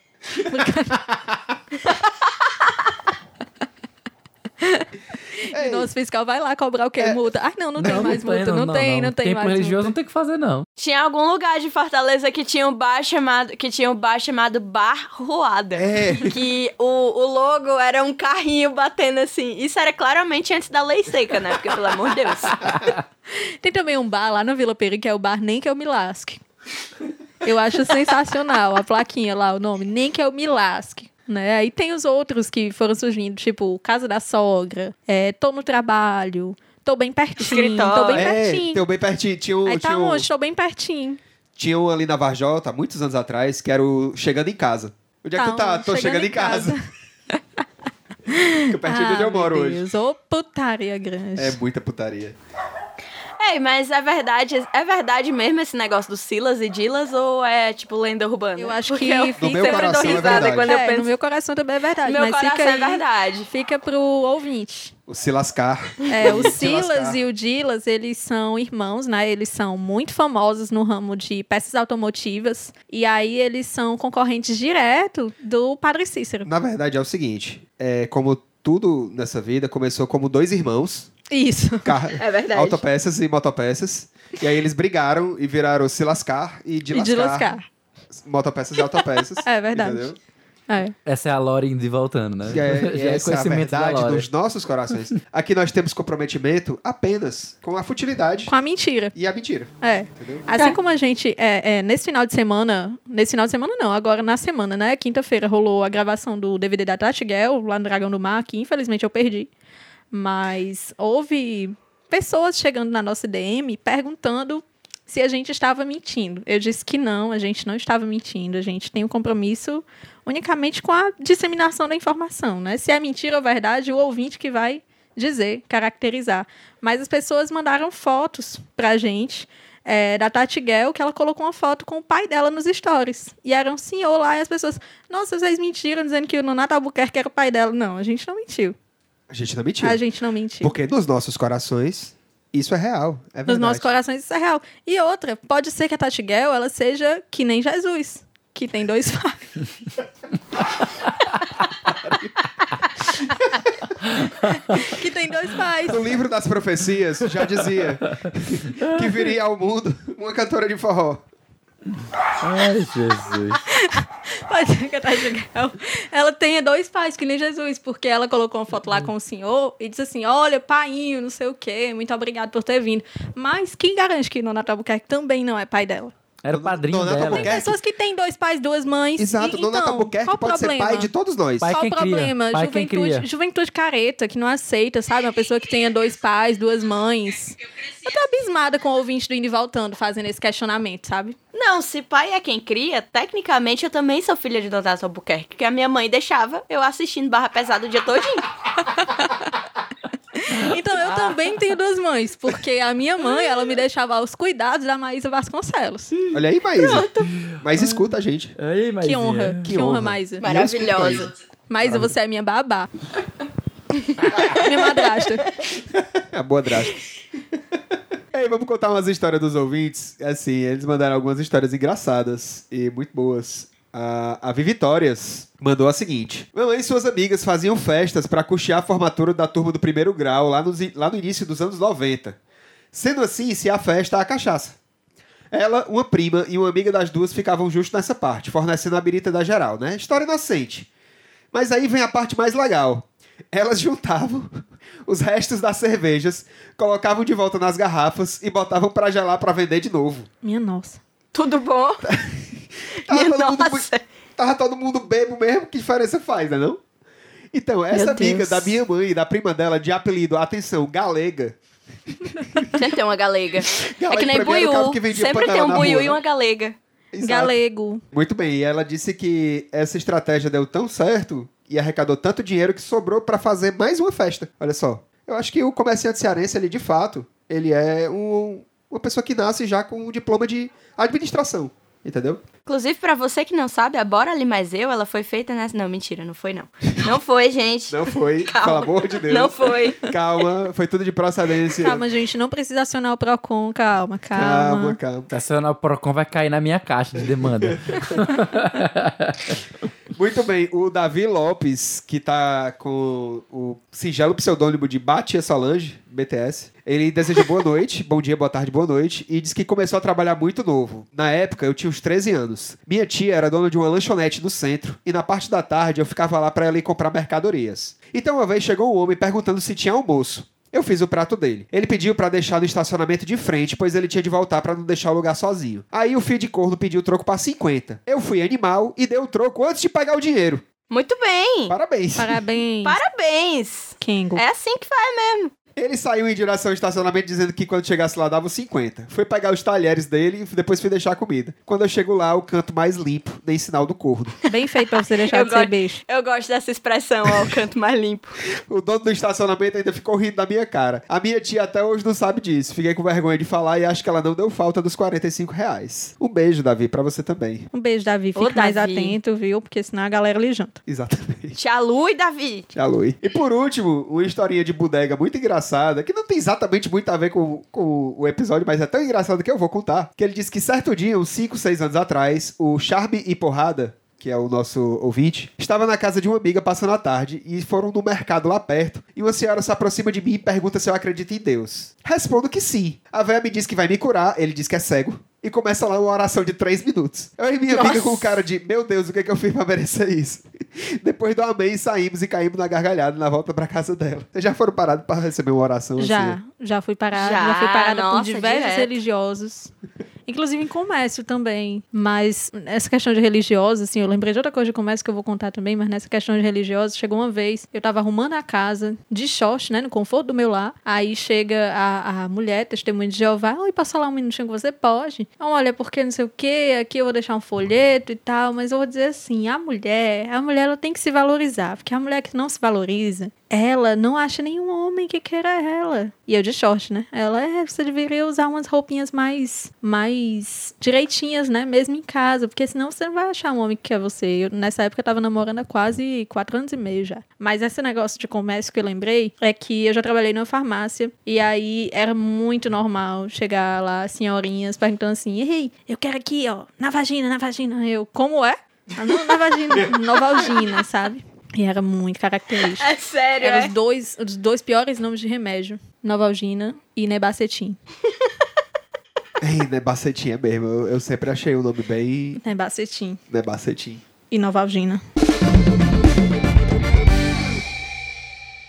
E nosso fiscal vai lá cobrar o quê? É. Multa. Ai, não, não, tem mais tem, multa. Não, tem, não, tem Tempo mais religioso não multa. tem o que fazer, não. Tinha algum lugar de Fortaleza que tinha um bar chamado, que tinha um bar chamado Bar Ruada. É. Que o, o logo era um carrinho batendo assim. Isso era claramente antes da lei seca, né? Porque, pelo amor de Deus. Tem também um bar lá na Vila Peri, que é o bar Nem Que Eu Me Lasque. Eu acho sensacional a plaquinha lá, o nome. Nem Que Eu Me Lasque. Né? Aí tem os outros que foram surgindo, tipo Casa da Sogra, é, Tô no Trabalho, Tô bem pertinho, Escritório. Tô bem É, pertinho. teu bem pertinho. Tinha um, Aí tá tinha um, onde? Tô bem pertinho. Tinha um ali na Varjota, muitos anos atrás, que era o Chegando em Casa. Onde é que tu tá? Então, Tô chegando, em casa. Fica pertinho de onde eu Ah, moro hoje. Deus, ô putaria grande. É muita putaria. Ei, mas é verdade, é verdade mesmo esse negócio dos Silas e Dilas ou é tipo lenda urbana? Eu acho Porque que eu fico meu sempre coração dou é risada verdade. quando eu É, penso. no meu coração também é verdade. Meu mas coração fica é aí, verdade. Fica pro ouvinte. O se lascar. É, o Silas e o Dilas, eles são irmãos, né? Eles são muito famosos no ramo de peças automotivas. E aí eles são concorrentes direto do Padre Cícero. Na verdade, é o seguinte: é, como tudo nessa vida, começou como dois irmãos, Isso. car- É verdade. autopeças e motopeças. E aí eles brigaram e viraram se lascar e de E lascar. de lascar. Motopeças e autopeças. É verdade. Entendeu? É. Essa é a Lore indo e voltando, né? E é, e Já é essa é a verdade dos nossos corações. Aqui nós temos comprometimento apenas com a futilidade Com a mentira. e a mentira. É. Entendeu? Assim como a gente, é, é, nesse final de semana, nesse final de semana não, agora na semana, né? Quinta-feira rolou a gravação do DVD da Tati lá no Dragão do Mar, que infelizmente eu perdi. Mas houve pessoas chegando na nossa DM perguntando se a gente estava mentindo. Eu disse que não, a gente não estava mentindo. A gente tem um compromisso unicamente com a disseminação da informação, né? Se é mentira ou verdade, o ouvinte que vai dizer, caracterizar. Mas as pessoas mandaram fotos pra gente é, da Tati Guel, que ela colocou uma foto com o pai dela nos stories. E era um senhor lá, e as pessoas, nossa, vocês mentiram dizendo que o Nonato Albuquerque era o pai dela. Não, a gente não mentiu. A gente não mentiu. A gente não mentiu. Porque nos nossos corações, isso é real. É verdade. Nos nossos corações isso é real. E outra, pode ser que a Tati Guel, ela seja que nem Jesus, que tem dois pais. que tem dois pais. No livro das profecias já dizia que viria ao mundo uma cantora de forró. Ai, Jesus. Guel, ela tenha dois pais, que nem Jesus, porque ela colocou uma foto lá com o senhor e disse assim, olha, painho, não sei o quê, muito obrigado por ter vindo. Mas quem garante que Nonato Albuquerque também não é pai dela? Era o padrinho Donato dela. Tem pessoas que têm dois pais, duas mães. Exato, e, Donato então, Albuquerque pode ser pai de todos nós. Pai Qual o problema? Pai juventude, juventude careta, que não aceita, sabe? Uma pessoa que tenha dois pais, duas mães. Eu tô abismada com o ouvinte do Indo e Voltando fazendo esse questionamento, sabe? Não, se pai é quem cria, tecnicamente eu também sou filha de Donato Albuquerque, porque a minha mãe deixava eu assistindo Barra Pesada o dia todinho. Então eu também tenho duas mães, porque a minha mãe, ela me deixava aos cuidados da Maísa Vasconcelos. Olha aí, Maísa. Mas escuta a gente. Aí, Que Maisinha. honra, que, Que honra, honra. Maísa. Maravilhosa. Maísa, você é minha babá. minha madrasta. É a boa drástica. Ei, vamos contar umas histórias dos ouvintes. Assim, eles mandaram algumas histórias engraçadas e muito boas. A, a Vivitórias mandou a seguinte: Mamãe e suas amigas faziam festas para custear a formatura da turma do primeiro grau lá, nos, lá no início dos anos 90. Sendo assim, se a festa a cachaça. Ela, uma prima e uma amiga das duas ficavam justo nessa parte, fornecendo a birita da geral, né? História inocente. Mas aí vem a parte mais legal. Elas juntavam os restos das cervejas, colocavam de volta nas garrafas e botavam pra gelar pra vender de novo. Minha nossa. Tudo bom? Tava todo, mundo, nossa. muito- tava todo mundo bebo mesmo, que diferença faz, né não? Então, essa amiga da minha mãe e da prima dela, de apelido, atenção, galega. Sempre tem uma galega. Galega é que nem cara buiú. Sempre tem um buiú e né? uma galega. Exato. Galego. Muito bem, e ela disse que essa estratégia deu tão certo e arrecadou tanto dinheiro que sobrou pra fazer mais uma festa. Olha só. Eu acho que o comerciante cearense, ele de fato, ele é um- uma pessoa que nasce já com um diploma de administração. Entendeu? Inclusive, pra você que não sabe, a Bora Ali Mais Eu, ela foi feita nessa... Não, mentira, não foi não. Não foi, gente. Não foi, Calma. pelo amor de Deus. Não foi. Calma, foi tudo de procedência. Calma, gente, não precisa acionar o Procon, calma, calma. calma, calma. Estacionar o Procon vai cair na minha caixa de demanda. Muito bem, o Davi Lopes, que tá com o singelo pseudônimo de Batia Solange, BTS, ele deseja boa noite, bom dia, boa tarde, boa noite, e diz que começou a trabalhar muito novo. Na época, eu tinha uns 13 anos. Minha tia era dona de uma lanchonete no centro, e na parte da tarde eu ficava lá pra ela ir comprar mercadorias. Então uma vez chegou um homem perguntando se tinha almoço. Eu fiz o prato dele. Ele pediu pra deixar no estacionamento de frente, pois ele tinha de voltar pra não deixar o lugar sozinho. Aí o filho de corno pediu o troco pra 50. Eu fui animal e dei o troco antes de pagar o dinheiro. Muito bem. Parabéns. Parabéns. Parabéns. Kengo. É assim que faz mesmo. Ele saiu em direção ao estacionamento dizendo que quando chegasse lá dava os 50. Foi pegar os talheres dele e depois fui deixar a comida. Quando eu chego lá, o canto mais limpo, nem sinal do corno. Bem feito pra você deixar Eu de ser beijo. Eu gosto dessa expressão, ó, o canto mais limpo. O dono do estacionamento ainda ficou rindo da minha cara. A minha tia até hoje não sabe disso. Fiquei com vergonha de falar e acho que ela não deu falta dos 45 reais. Um beijo, Davi, pra você também. Um beijo, Davi. Ô, Fique mais Davi. atento, viu? Porque senão a galera lhe janta. Exatamente. Tia Lu e Davi. Tchau, Lui. E por último, uma historinha de bodega muito engraçada, que não tem exatamente muito a ver com, com o episódio, mas é tão engraçado que eu vou contar. Que ele disse que certo dia, uns 5, 6 anos atrás, o Charme e Porrada, que é o nosso ouvinte, estava na casa de uma amiga passando a tarde e foram no mercado lá perto. E uma senhora se aproxima de mim e pergunta se eu acredito em Deus. Respondo que sim. A véia me diz que vai me curar, ele diz que é cego. E começa lá uma oração de três minutos. Eu e minha amiga Nossa. com cara de, meu Deus, o que, é que eu fiz pra merecer isso? Depois do amém, saímos e caímos na gargalhada na volta pra casa dela. Vocês já foram parados pra receber uma oração Já, assim? já fui parada. Já, Já, fui parada por nossa, diversos direto. religiosos. Inclusive em comércio também. Mas essa questão de religiosos, assim, eu lembrei de outra coisa de comércio que eu vou contar também, mas nessa questão de religiosos, chegou uma vez, eu tava arrumando a casa de short, né, no conforto do meu lar. Aí chega a, a mulher, testemunha de Jeová, oi, posso falar um minutinho com você? Pode. Olha, porque não sei o quê, aqui eu vou deixar um folheto e tal, mas eu vou dizer assim, a mulher, a mulher ela tem que se valorizar, porque a mulher que não se valoriza, ela não acha nenhum homem que queira ela. E eu de short, né? Ela é, você deveria usar umas roupinhas mais mais direitinhas, né? Mesmo em casa, porque senão você não vai achar um homem que quer você. Eu, nessa época eu tava namorando há quase quatro anos e meio já. Mas esse negócio de comércio que eu lembrei é que eu já trabalhei numa farmácia e aí era muito normal chegar lá senhorinhas perguntando assim: "Ei, eu quero aqui, ó, na vagina, na vagina". Eu, como é? Ah, não, na vagina, novalgina, sabe? E era muito característico. É sério, Eram é? os dois, os dois piores nomes de remédio. Novalgina e Nebacetim. Ei, Nebacetim é mesmo. Eu, eu sempre achei o nome bem Nebacetim Nebacetim. e Novalgina.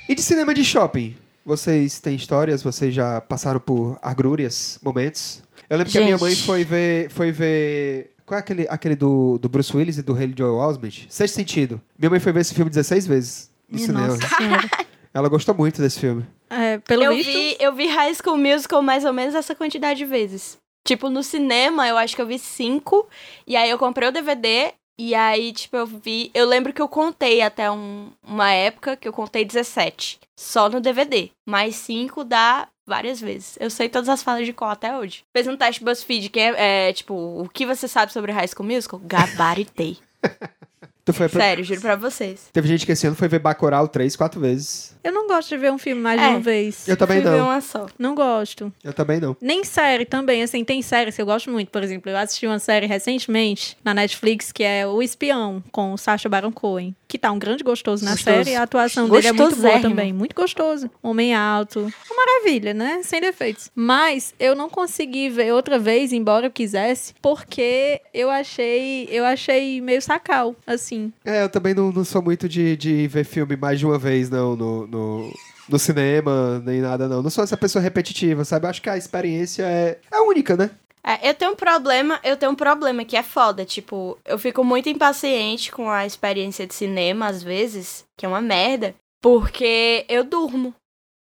E de cinema de shopping? Vocês têm histórias? Vocês já passaram por agrúrias, momentos? Eu lembro que a minha Gente. mãe foi ver. Foi ver. Qual é aquele, aquele do, do Bruce Willis e do Haley Joel Osment? Sexto Sentido. Minha mãe foi ver esse filme 16 vezes no Minha cinema. Ela gostou muito desse filme. É, pelo Eu visto, vi, eu vi High School Musical mais ou menos essa quantidade de vezes. Tipo, no cinema, eu acho que eu vi cinco. E aí eu comprei o DVD. E aí, tipo, eu vi. Eu lembro que eu contei até um- uma época que eu contei 17. Só no DVD. Mais cinco dá várias vezes. Eu sei todas as falas de cor até hoje. Fez um teste BuzzFeed que é, é, tipo, o que você sabe sobre High School Musical? Gabaritei. Tu foi pra- Sério, juro pra vocês. Teve gente que esse ano foi ver Bacurau três, quatro vezes. eu não gosto de ver um filme mais de É. uma vez. Eu também não. uma só. Não gosto. Eu também não. Nem série também, assim, tem séries que eu gosto muito. Por exemplo, eu assisti uma série recentemente na Netflix que é O Espião, com o Sacha Baron Cohen. Que tá um grande gostoso na Gostoso. série. A atuação dele é muito boa também. Muito gostoso. Homem alto. Uma maravilha, né? Sem defeitos. Mas eu não consegui ver outra vez, embora eu quisesse, porque eu achei. Eu achei meio sacal, assim. É, eu também não, não sou muito de, de ver filme mais de uma vez, não, no, no, no cinema, nem nada, não. Não sou essa pessoa repetitiva, sabe? Acho que a experiência é, é única, né? É, eu tenho um problema, eu tenho um problema que é foda, tipo, eu fico muito impaciente com a experiência de cinema, às vezes, que é uma merda, porque eu durmo.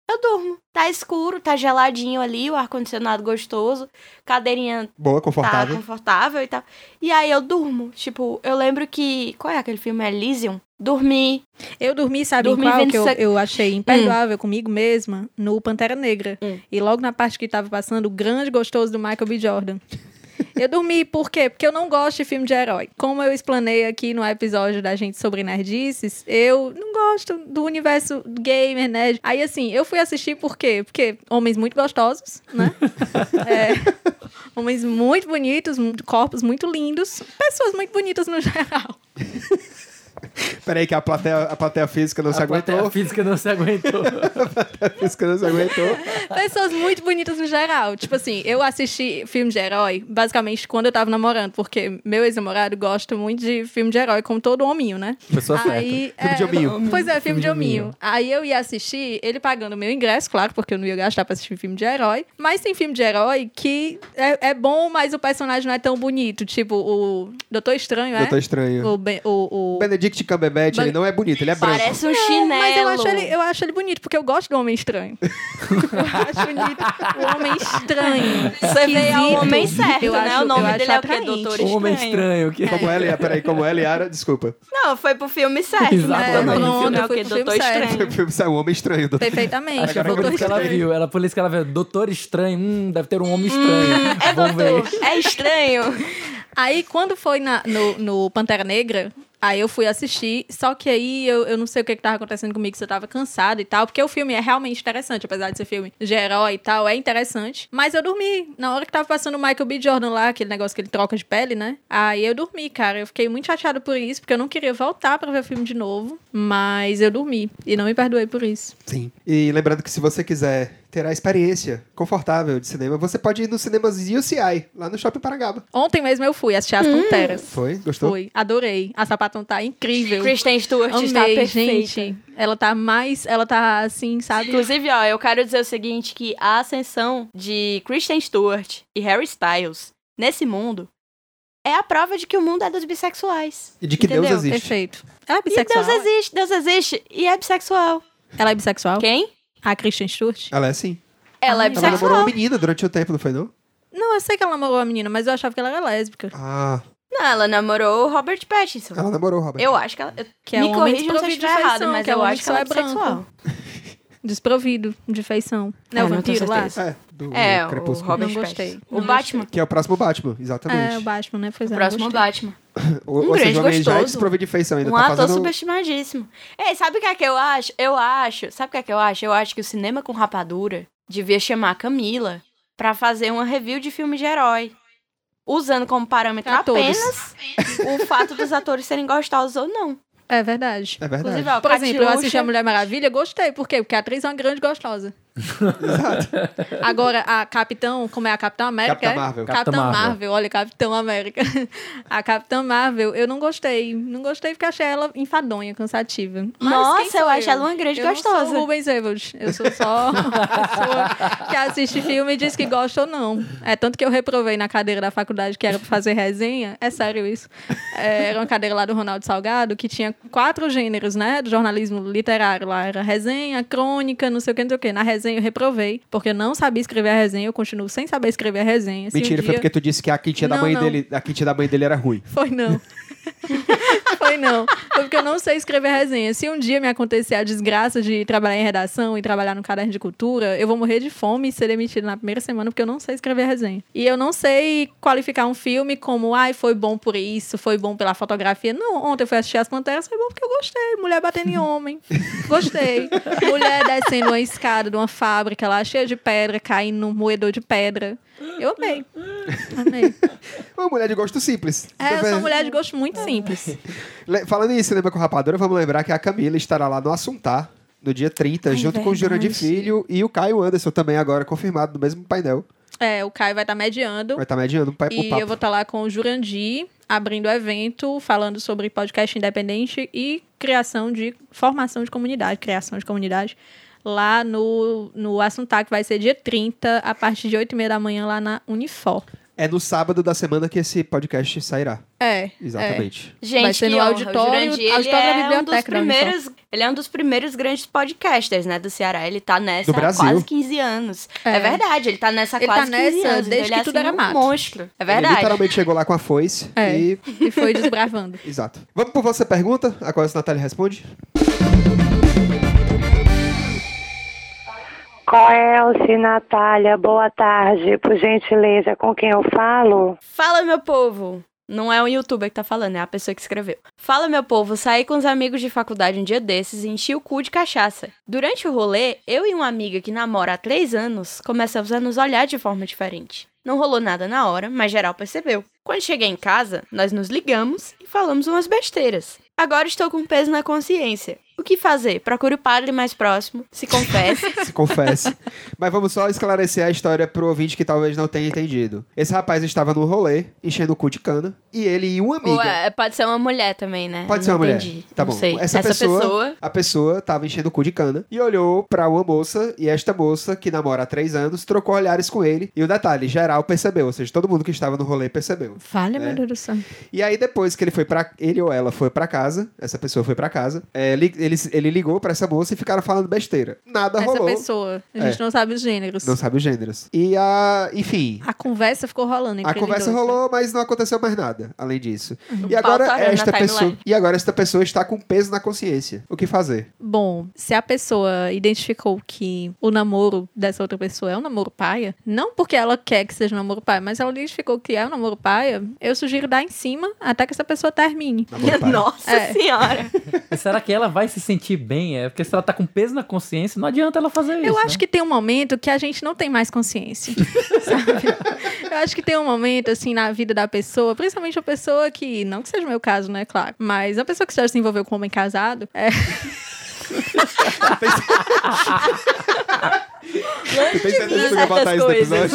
Eu durmo. Tá escuro, tá geladinho ali, o ar-condicionado gostoso, cadeirinha Boa, tá confortável. confortável e tal. E aí eu durmo. Tipo, eu lembro que. Qual é aquele filme? Elysium? Dormi. Eu dormi, sabe Dormi em qual que eu, eu achei imperdoável comigo mesma? No Pantera Negra. Hum. E logo na parte que tava passando o grande gostoso do Michael B. Jordan. Eu dormi, por quê? Porque eu não gosto de filme de herói. Como eu explanei aqui no episódio da gente sobre nerdices, eu não gosto do universo gamer, nerd. Aí, assim, eu fui assistir por quê? Porque homens muito gostosos, né? É, homens muito bonitos, corpos muito lindos, pessoas muito bonitas no geral. Peraí que a plateia, a plateia física não se a plateia aguentou. física não se aguentou. A física não se aguentou. Pessoas muito bonitas no geral. Tipo assim, eu assisti filme de herói basicamente quando eu tava namorando, porque meu ex-namorado gosta muito de filme de herói, como todo hominho, né? Pessoa certa. Aí, Filme de hominho. Pois é, filme, Filme de de hominho. hominho. Aí eu ia assistir, ele pagando o meu ingresso, claro, porque eu não ia gastar pra assistir filme de herói. Mas tem filme de herói que é, é bom, mas o personagem não é tão bonito. Tipo, o Doutor Estranho, é? Doutor Estranho. O, Ben- o, o- Benedict Cumberbatch. Cumberbatch, ele não é bonito, ele é branco. Parece um chinelo. Mas eu acho, ele, eu acho ele bonito, porque eu gosto do homem estranho. eu acho bonito o homem estranho. Você veio ao esquisito. homem certo, Eu né? acho- o nome dele é o quê? Doutor Um homem Estranho. estranho. Que... Como ela, é, peraí, como ela e Ara, desculpa. Não, foi pro filme certo, né? Exatamente. O nome do Pronto, filme é o foi quê? pro filme Doutor certo. Estranho. Foi o filme Saiu um homem estranho. doutor. Perfeitamente. Acho que foi por isso que ela Estranho. viu. Ela, por isso que ela viu. Doutor Estranho. Hum, deve ter um homem estranho. É Vamos ver. doutor. É estranho. Aí, quando foi na- no, no Pantera Negra, aí eu fui assistir, só que aí eu, eu não sei o que, que tava acontecendo comigo, se eu tava cansada e tal, porque o filme é realmente interessante, apesar de ser filme de herói e tal, é interessante. Mas eu dormi. Na hora que tava passando o Michael B. Jordan lá, aquele negócio que ele troca de pele, né? Aí eu dormi, cara. Eu fiquei muito chateada por isso, porque eu não queria voltar pra ver o filme de novo, mas eu dormi. E não me perdoei por isso. Sim. E lembrando que se você quiser ter a experiência confortável de cinema, você pode ir nos cinemas UCI, lá no Shopping Paragaba. Ontem mesmo eu fui assistir As Panteras. Foi? Gostou? Foi. Adorei. A sapatão tá incrível. Kristen Stewart está Amei, perfeita. gente. Ela tá mais. Ela tá assim, sabe? Inclusive, ó, eu quero dizer o seguinte, que a ascensão de Kristen Stewart e Harry Styles nesse mundo é a prova de que o mundo é dos bissexuais. E de que Deus Entendeu? existe. Perfeito. Ela é E bissexual. Deus existe, Deus existe e é bissexual. Ela é bissexual? Quem? A Christian Stewart? Ela é sim. Ela Ai, é Ela Ela namorou bissexual. uma menina durante o tempo, não foi não? Não, eu sei que ela namorou a menina, mas eu achava que ela era lésbica. Ah, Não, ela namorou o Robert Pattinson. ela namorou o Robert. Eu acho que ela. eu- Que é me um homem corrija se eu desprovido de estiver errado, feição, mas que é eu acho que ela é é branco. bissexual. Desprovido de feição. Né, É, o não vampiro lá? É, do É, o Crepúsculo. Robert Não gostei. Pattinson. O Não Batman. Que é o próximo Batman, exatamente. É, o Batman, né? Pois O é, próximo gostei. Batman. Ou, Um ou seja, grande o homem já é gostoso. desprovido de feição ainda. Um tá ator fazendo... subestimadíssimo. Ei, sabe o que é que eu acho? Eu acho. Sabe o que é que eu acho? Eu acho que o cinema com rapadura devia chamar a Camila pra fazer uma review de filme de herói. Usando como parâmetro Atores. apenas o fato dos atores serem gostosos ou não. É verdade. É verdade. Inclusive, ó, Por exemplo, eu assisti a Mulher Maravilha, gostei. Por quê? Porque a atriz é uma grande gostosa. Agora, a Capitão, como é a Capitão América? Capitã é? Marvel. Capitã Capitã Marvel. Marvel. olha, Capitão América. a Capitã Marvel, eu não gostei. Não gostei porque achei ela enfadonha, cansativa. Mas Nossa, eu acho ela uma grande eu gostosa. sou o Rubens Evald. Eu sou só uma pessoa que assiste filme e diz que gosta ou não. É tanto que eu reprovei na cadeira da faculdade que era pra fazer resenha. É sério isso. É, era uma cadeira lá do Ronaldo Salgado que tinha quatro gêneros, né? Do jornalismo literário lá. Era resenha, crônica, não sei o que, não sei o que. Na resenha eu reprovei, porque eu não sabia escrever a resenha. Eu continuo sem saber escrever a resenha. Se um Mentira, foi dia- porque tu disse que a quintinha da Não, mãe não. dele, a quintinha da mãe dele era ruim. Foi não. Foi não. Foi porque eu não sei escrever resenha. Se um dia me acontecer a desgraça de trabalhar em redação e trabalhar no caderno de cultura, eu vou morrer de fome e ser demitida na primeira semana porque eu não sei escrever resenha. E eu não sei qualificar um filme como, ai, foi bom por isso, foi bom pela fotografia. Não, ontem eu fui assistir As Panteras, foi bom porque eu gostei. Mulher batendo em homem. Gostei. Mulher descendo uma escada de uma fábrica lá, cheia de pedra, caindo num moedor de pedra. Eu amei. Amei. Uma mulher de gosto simples. É, eu sou uma mulher de gosto muito simples. Falando em cinema com rapadura, vamos lembrar que a Camila estará lá no Assuntar, no dia 30, Ai, junto com o Jurandir verdade. Filho e o Caio Anderson também agora, confirmado no mesmo painel. É, o Caio vai estar mediando. Vai estar mediando o E papo. eu vou estar lá com o Jurandir, abrindo o evento, falando sobre podcast independente e criação de formação de comunidade, criação de comunidade, lá no, no Assuntar, que vai ser dia 30, a partir de 8 e meia da manhã, lá na Unifor. É no sábado da semana que esse podcast sairá. É. Exatamente. Gente, Vai ser no auditório- ele auditório da é um dos Unifor. primeiros, ele é um dos primeiros grandes podcasters, né, do Ceará. Ele tá nessa há quase 15 anos. É, É. verdade, ele tá nessa há Ele tá quase 15 nessa anos. desde então ele que é, tudo assim, era um mato. monstro. É Ele verdade. literalmente chegou lá com a foice É. e... E foi desbravando. Exato. Vamos por você pergunta, a qual a Natália responde? Se Natália? Boa tarde, por gentileza, com quem eu falo? Fala, meu povo. Não é um youtuber que tá falando, é a pessoa que escreveu. Fala, meu povo, saí com os amigos de faculdade um dia desses e enchi o cu de cachaça. Durante o rolê, eu e uma amiga que namora há três anos começamos a nos olhar de forma diferente. Não rolou nada na hora, mas geral percebeu. Quando cheguei em casa, nós nos ligamos e falamos umas besteiras. Agora estou com peso na consciência. O que fazer? Procure o padre mais próximo, se confesse. se confesse. Mas vamos só esclarecer a história pro ouvinte que talvez não tenha entendido. Esse rapaz estava no rolê, enchendo o cu de cana, e ele e uma amiga. É, pode ser uma mulher também, né? Pode ser uma não mulher. entendi. Tá não bom. sei. Essa, Essa, pessoa, a pessoa tava enchendo o cu de cana e olhou pra uma moça e esta moça, que namora há três anos, trocou olhares com ele. E o detalhe, geral percebeu, ou seja, todo mundo que estava no rolê percebeu. Vale, É. meu Deus do céu. E aí depois que ele foi para ele ou ela foi pra casa, essa pessoa foi pra casa, é, li- ele, ele ligou pra essa moça e ficaram falando besteira. Nada Essa rolou. pessoa, a gente É. não sabe os gêneros. Não sabe os gêneros. E a, enfim, A conversa ficou rolando entre a conversa né? rolou, mas não aconteceu mais nada, além disso. E pau agora esta pessoa, timeline. e agora esta pessoa está com peso na consciência. O que fazer? Bom, se a pessoa identificou que o namoro dessa outra pessoa é um namoro paia, não porque ela quer que seja um namoro paia, mas ela identificou que é um namoro paia, eu sugiro dar em cima até que essa pessoa termine. Nossa É. senhora. Será que ela vai se sentir bem? É porque se ela tá com peso na consciência, não adianta ela fazer isso. Eu né? acho que tem um momento que a gente não tem mais consciência, sabe? Eu acho que tem um momento, assim, na vida da pessoa, principalmente a pessoa que, não que seja o meu caso, né, claro, mas a pessoa que já se envolveu com um homem casado, é, que tu quer certas coisas.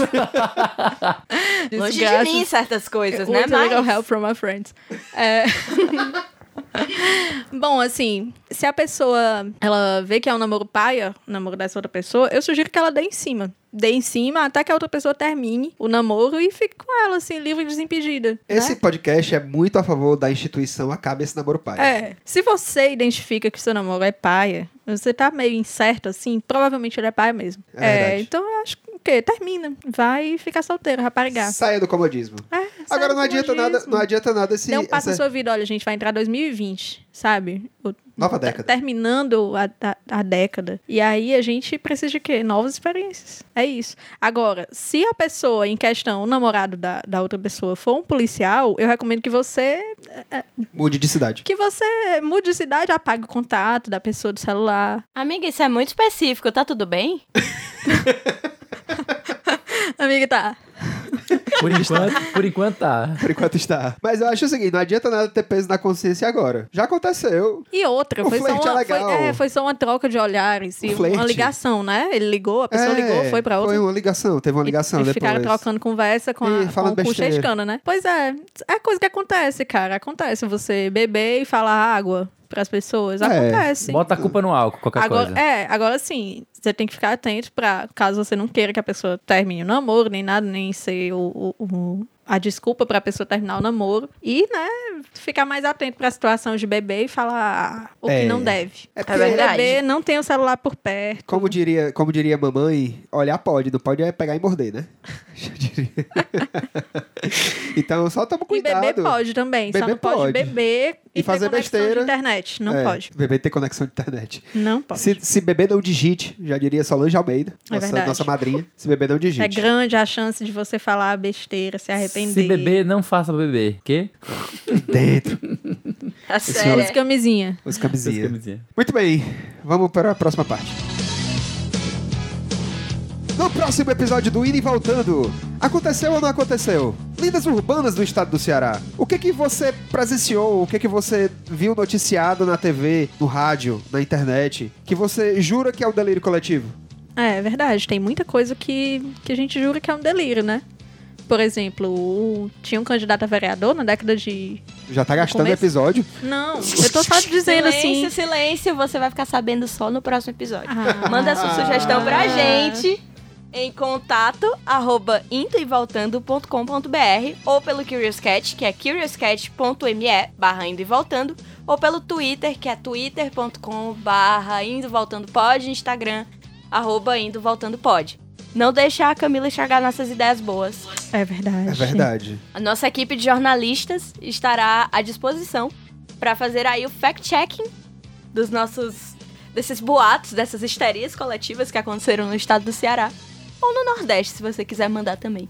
Longe de mim certas coisas, né? Mas... help from my friends. É... Bom, assim, se a pessoa ela vê que é um namoro paia, o namoro dessa outra pessoa, eu sugiro que ela dê em cima. Dê em cima até que a outra pessoa termine o namoro e fique com ela, assim, livre e desimpedida. Esse né? podcast é muito a favor da instituição Acabe esse namoro pai. É. Se você identifica que o seu namoro é paia, você tá meio incerto, assim, provavelmente ele é paia mesmo. É verdade. então eu acho que quê? Termina. Vai ficar solteiro, raparigar. Saia do comodismo. É, Agora não adianta nada, comodismo. não adianta nada se um passo essa na sua vida. Olha, a gente vai entrar 2020, sabe? O- nova década. Terminando a, a, a década. E aí a gente precisa de quê? Novas experiências. É isso. Agora, se a pessoa em questão, o namorado da, da outra pessoa, for um policial, eu recomendo que você. Mude de cidade. Que você mude de cidade, apague o contato da pessoa do celular. Amiga, isso é muito específico, tá tudo bem? Amiga, tá. Por enquanto, por enquanto tá. Por enquanto está. Mas eu acho o seguinte, não adianta nada ter peso na consciência agora. Já aconteceu. E outra, O foi só, é uma, legal. foi, é, foi só uma troca de olhares e uma ligação, né? Ele ligou, a pessoa É, ligou, foi pra outra. Foi uma ligação, teve uma ligação e, depois. ficaram trocando conversa com, E a, com o cana, né? Pois é, é coisa que acontece, cara. Acontece você beber e falar água pras pessoas. É. Acontece. Bota a culpa no álcool, qualquer Agora, coisa. é, agora sim, você tem que ficar atento pra, caso você não queira que a pessoa termine o namoro, nem nada, nem ser o, o- o- a desculpa pra pessoa terminar o namoro. E, né, ficar mais atento pra situação de beber e falar o É. que não deve. É É verdade. Beber, não tem o celular por perto. Como diria, como diria mamãe, olhar pode, não pode é pegar e morder, né? Eu diria. então só toma E cuidado. beber pode também, só Beber não pode, pode. beber E e, fazer ter conexão besteira. de internet. Não É, pode. Beber ter conexão de internet. Não pode. Se, se beber não digite, já diria Solange Almeida, É nossa, verdade. nossa madrinha. Se beber não digite. É grande a chance de você falar besteira, se arrepender. Se beber, não faça beber. Quê? Dentro, A senhora- sério. Use camisinha. os camisinhas. Muito bem, vamos para a próxima parte. No próximo episódio do Indo e Voltando, aconteceu ou não aconteceu? Lendas urbanas do estado do Ceará. O que que você presenciou, o que que você viu noticiado na TV, no rádio, na internet, que você jura que é um delírio coletivo? É, é verdade. Tem muita coisa que, que a gente jura que é um delírio, né? Por exemplo, o- tinha um candidato a vereador na década de. Já tá gastando o começo? episódio? Não, eu tô só dizendo silêncio, assim. silêncio, você vai ficar sabendo só no próximo episódio. Ah. Manda sua sugestão pra Ah. gente em contato arroba indoevoltando.com.br ou pelo Curious Cat, que é curiouscat.me barra indo e voltando, ou pelo Twitter, que é twitter.com barra indo e voltando pod, Instagram, arroba indo e voltando pod. Não deixar a Camila enxergar nossas ideias boas. É verdade. É verdade. A nossa equipe de jornalistas estará à disposição para fazer aí o fact-checking dos nossos desses boatos, dessas histerias coletivas que aconteceram no estado do Ceará ou no Nordeste, se você quiser mandar também.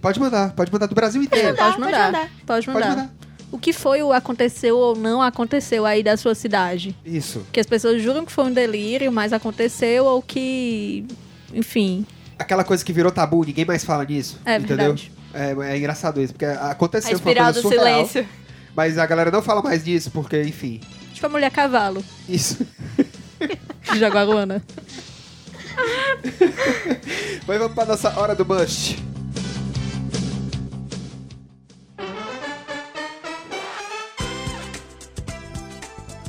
Pode mandar, pode mandar do Brasil inteiro. Pode pode mandar. mandar. Pode mandar. Pode mandar. O que foi o aconteceu ou não aconteceu aí da sua cidade? Isso. Que as pessoas juram que foi um delírio, mas aconteceu ou que. Enfim. Aquela coisa que virou tabu, ninguém mais fala nisso. É entendeu? verdade. É, é engraçado isso, porque A aconteceu foi uma espiral coisa do surreal, silêncio. Mas a galera não fala mais disso, porque, enfim. Tipo a mulher cavalo Isso. de Jaguaruana. Mas vamos pra nossa hora do Must.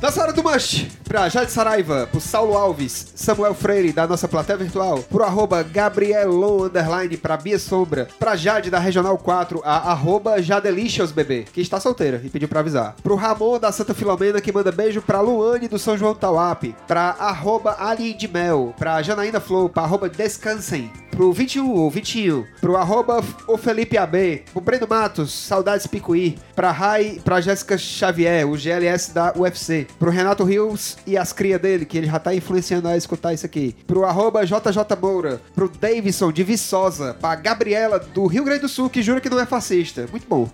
Nossa hora do Must, pra Jade Saraiva, pro Saulo Alves, Samuel Freire, da nossa plateia virtual, pro arroba Gabrielon, underline, pra Bia Sombra, pra Jade, da Regional 4, a arroba Jadelicious, que está solteira e pediu pra avisar. Pro Ramon, da Santa Filomena, que manda beijo pra Luane, do São João Tauap, pra arroba Alien de Mel, pra Janaína Flow, pra arroba Descansem, pro 21 ou 21, pro arroba o Felipe AB, pro Breno Matos, Saudades Picuí, pra Rai, pra Jéssica Xavier, o GLS da UFC, pro Renato Rios e as cria dele, que ele já tá influenciando a escutar isso aqui, pro arroba JJ Moura, pro Davidson de Viçosa, pra Gabriela do Rio Grande do Sul, que jura que não é fascista. Muito bom.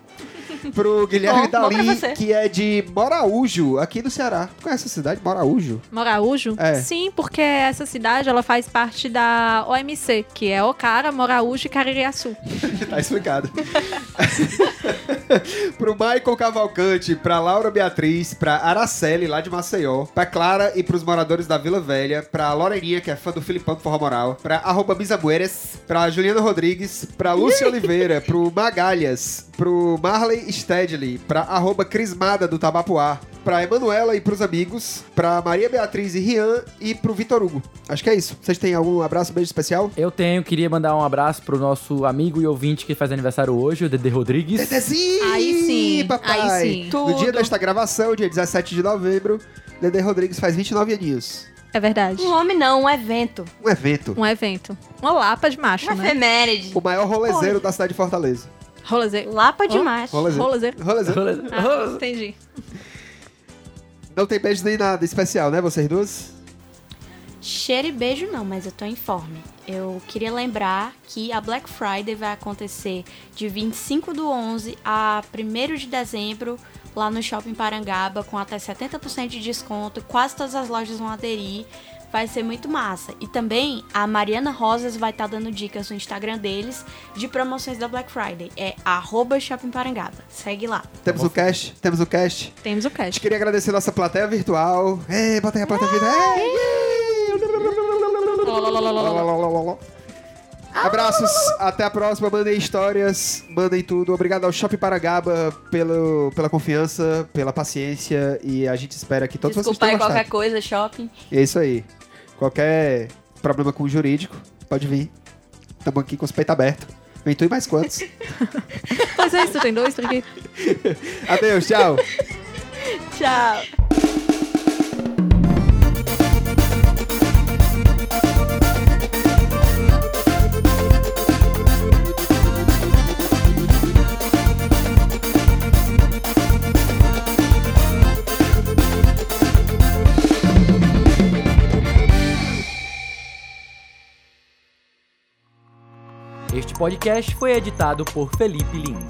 Pro Guilherme Bom, bom Dali, você. que é de Moraújo, aqui no Ceará. Conhece essa cidade? Moraújo? Moraújo? É. Sim, porque essa cidade ela faz parte da OMC, que é Ocara, Moraújo e Caririaçu. tá explicado. pro Maicon Cavalcante, pra Laura Beatriz, pra Araceli, lá de Maceió, pra Clara e pros moradores da Vila Velha, pra Loreninha, que é fã do Filipão do Forró Moral, pra arroba Bisabueres, pra Juliana Rodrigues, pra Lúcia Oliveira, pro Magalhas, pro Marley Stedley, pra arroba Crismada do Tabapuá, pra Emanuela e pros amigos, pra Maria Beatriz e Rian e pro Vitor Hugo. Acho que é isso. Vocês têm algum abraço, beijo especial? Eu tenho, queria mandar um abraço pro nosso amigo e ouvinte que faz aniversário hoje, o Dede Rodrigues. Dedezinho! Aí sim, papai! aí sim. No dia Tudo. desta gravação, dia 17 de novembro, Dede Rodrigues faz 29 aninhos. É verdade. Um homem não, um evento. Um evento. Um evento. Uma lapa de macho, Uma né? efeméride. O maior rolezeiro da cidade de Fortaleza. Rolezeiro. Lapa de macho. Rolezeiro. Rolezeiro. Rolezeiro. Ah, entendi. Não tem beijo nem nada especial, né, vocês duas? Cheiro e beijo não, mas eu tô informe. Eu queria lembrar que a Black Friday vai acontecer de 25 do 11 a 1 de dezembro lá no Shopping Parangaba com até 70% de desconto. Quase todas as lojas vão aderir. Vai ser muito massa. E também a Mariana Rosas vai estar dando dicas no Instagram deles de promoções da Black Friday. É arroba Shopping Parangaba. Segue lá. Temos o cast, temos o cast. Temos o A gente cast. queria agradecer nossa plateia virtual. Ei, bota aí a plateia virtual. Ei! Abraços, até a próxima. Mandem histórias, mandem tudo. Obrigado ao Shopping Paragaba pelo, pela confiança, pela paciência. E a gente espera que todos Desculpa vocês tenham qualquer gostado. coisa, shopping. E é isso aí. Qualquer problema com o jurídico, pode vir. Estamos aqui com os peitos abertos. Vem tu e mais quantos. Mas é isso, tem dois, três. Adeus, tchau. Tchau. Podcast foi editado por Felipe Lins.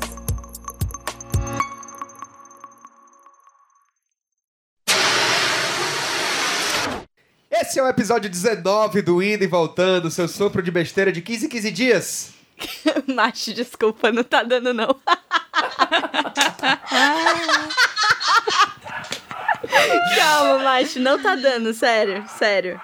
Esse é o episódio 19 do Indo e Voltando, seu sopro de besteira de 15 em 15 dias. Macho, desculpa, não tá dando não. Calma, macho, não tá dando, sério, sério.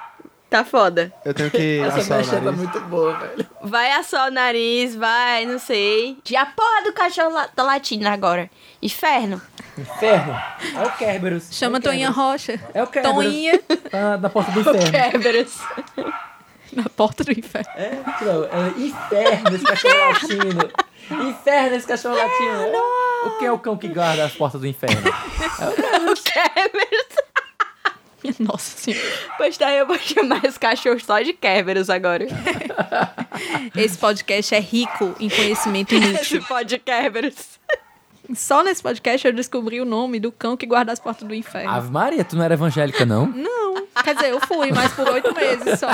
Tá foda. Eu tenho que assar o nariz. muito boa, velho. Vai assar o nariz, vai, não sei. De a porra do cachorro la tá latindo agora. Inferno. Inferno. É o Kerberos. Chama é o Toinha Kerberos. Rocha. É o Kerberos. Toinha Tá na porta do inferno. Kerberos. na porta do inferno. É, não, é inferno esse cachorro latindo. Inferno esse cachorro latindo. O que é o cão que guarda as portas do inferno? Kerberos. Nossa senhora. Pois tá, eu vou chamar esse cachorro só de Kerberos agora. Esse podcast é rico em conhecimento Esse inútil. pode Kerberos. Só nesse podcast eu descobri o nome do cão que guarda as portas do inferno. Ave Maria, tu não era evangélica, não? Não, quer dizer, eu fui, mas por oito meses só.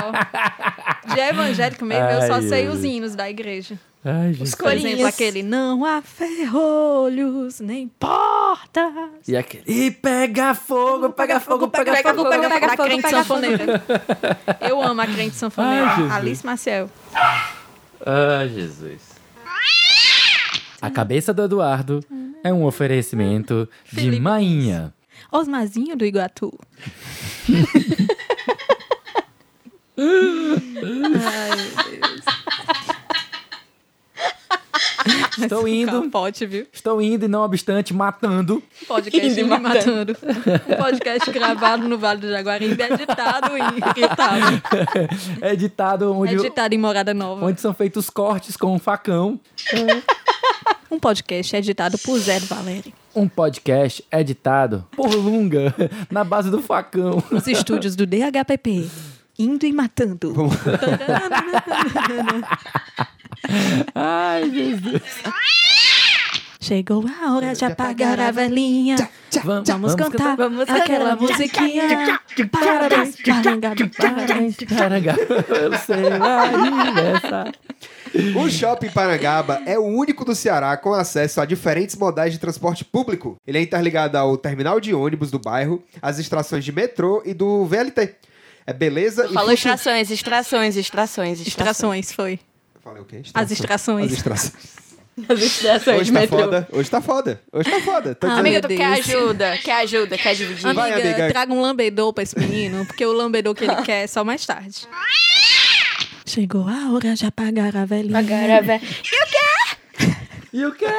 De evangélico mesmo, eu só Ai, sei ai. os hinos da igreja. Ai, Jesus. Por exemplo, aquele não há ferrolhos, nem portas. E aquele. E pega fogo, pega fogo, pega, pega fogo. fogo, pega da fogo, pega sanfoneira. Eu amo a crente sanfoneira. Ai. Alice Maciel. Ai, Jesus. A cabeça do Eduardo é um oferecimento de Felipe. Mainha. Osmarzinho do Iguatu. Ai, meu Deus. Estou indo. Viu? Estou indo e não obstante matando. Podcast Indo matando. matando. Um podcast gravado no Vale do Jaguaribe, editado e irritado. Editado onde, Editado em Morada Nova. onde são feitos cortes com um facão. Um podcast editado por Zé Valério. Um podcast editado por Lunga na base do facão. Nos estúdios do DHPP. Indo e matando. Ai, Jesus. Chegou a hora de apagar a velhinha. Vamos, Vamos cantar vamos aquela cantar. musiquinha. Parabéns, parangaba, parabéns. Caranga, eu sei aniversário. O Shopping Parangaba é o único do Ceará com acesso a diferentes modais de transporte público. Ele é interligado ao terminal de ônibus do bairro, às extrações de metrô e do VLT. É beleza e Falou funcio- extrações, extrações, extrações, extrações. Extrações, foi. Eu Falei o quê? As extrações. As extrações. As extrações Hoje tá metrô. foda. Hoje tá foda. Hoje tá foda. Tô Ah, Amiga, tu quer ajuda? Quer ajuda? Quer dividir? Amiga, Vai, amiga. traga um lambedor pra esse menino, porque o lambedor que ele quer é só mais tarde. Chegou a hora de apagar a velhinha. Agora, velho. E o quê?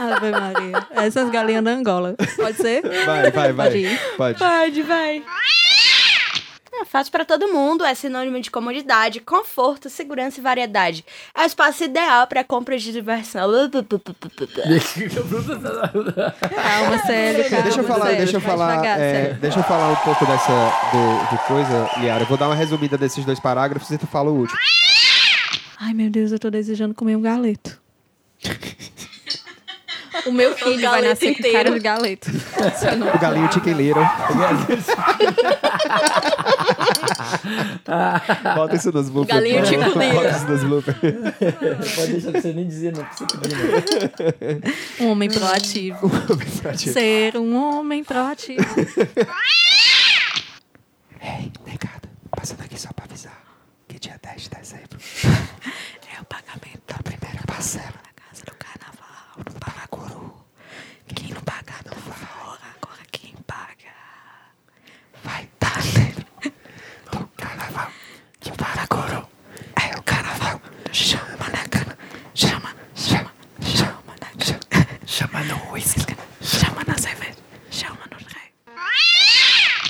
Ave Maria. Essas galinhas da Angola. Pode ser? Vai, vai, vai. Pode ir. Pode. Pode, vai. Fácil pra todo mundo, é sinônimo de comodidade, conforto, segurança e variedade. É o espaço ideal para compras de diversão. Calma, sério, calma. Deixa eu falar, sério, deixa eu falar, devagar, é, deixa eu falar um pouco dessa do, de coisa, Liara. Eu vou dar uma resumida desses dois parágrafos e tu fala o último. Ai, meu Deus, eu tô desejando comer um galeto. O meu filho vai galeto nascer com inteiro. cara de galeto. O galinho Little. Bota isso nos bloopers. Galinho Little. Bota isso nos bloopers. Pode deixar você nem dizer, não precisa pedir, não. Um homem proativo. Ser um homem proativo. Ei, negada, passando aqui só pra avisar que dia 10 de dezembro É o pagamento da primeira parcela no Paracuru. Quem não pagar não for, agora quem paga. vai estar dentro do carnaval de Paracuru. É o carnaval. Chama na cana, chama, chama, chama na cana. Chama no uísque. Chama na cerveja, chama no rei.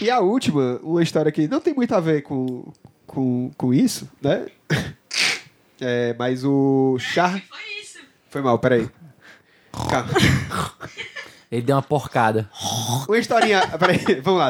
E a última, uma história que não tem muito a ver com, com, com isso, né? É, mas o Char... Foi mal, peraí. Calma. Ele deu uma porcada. Uma historinha... Peraí, vamos lá.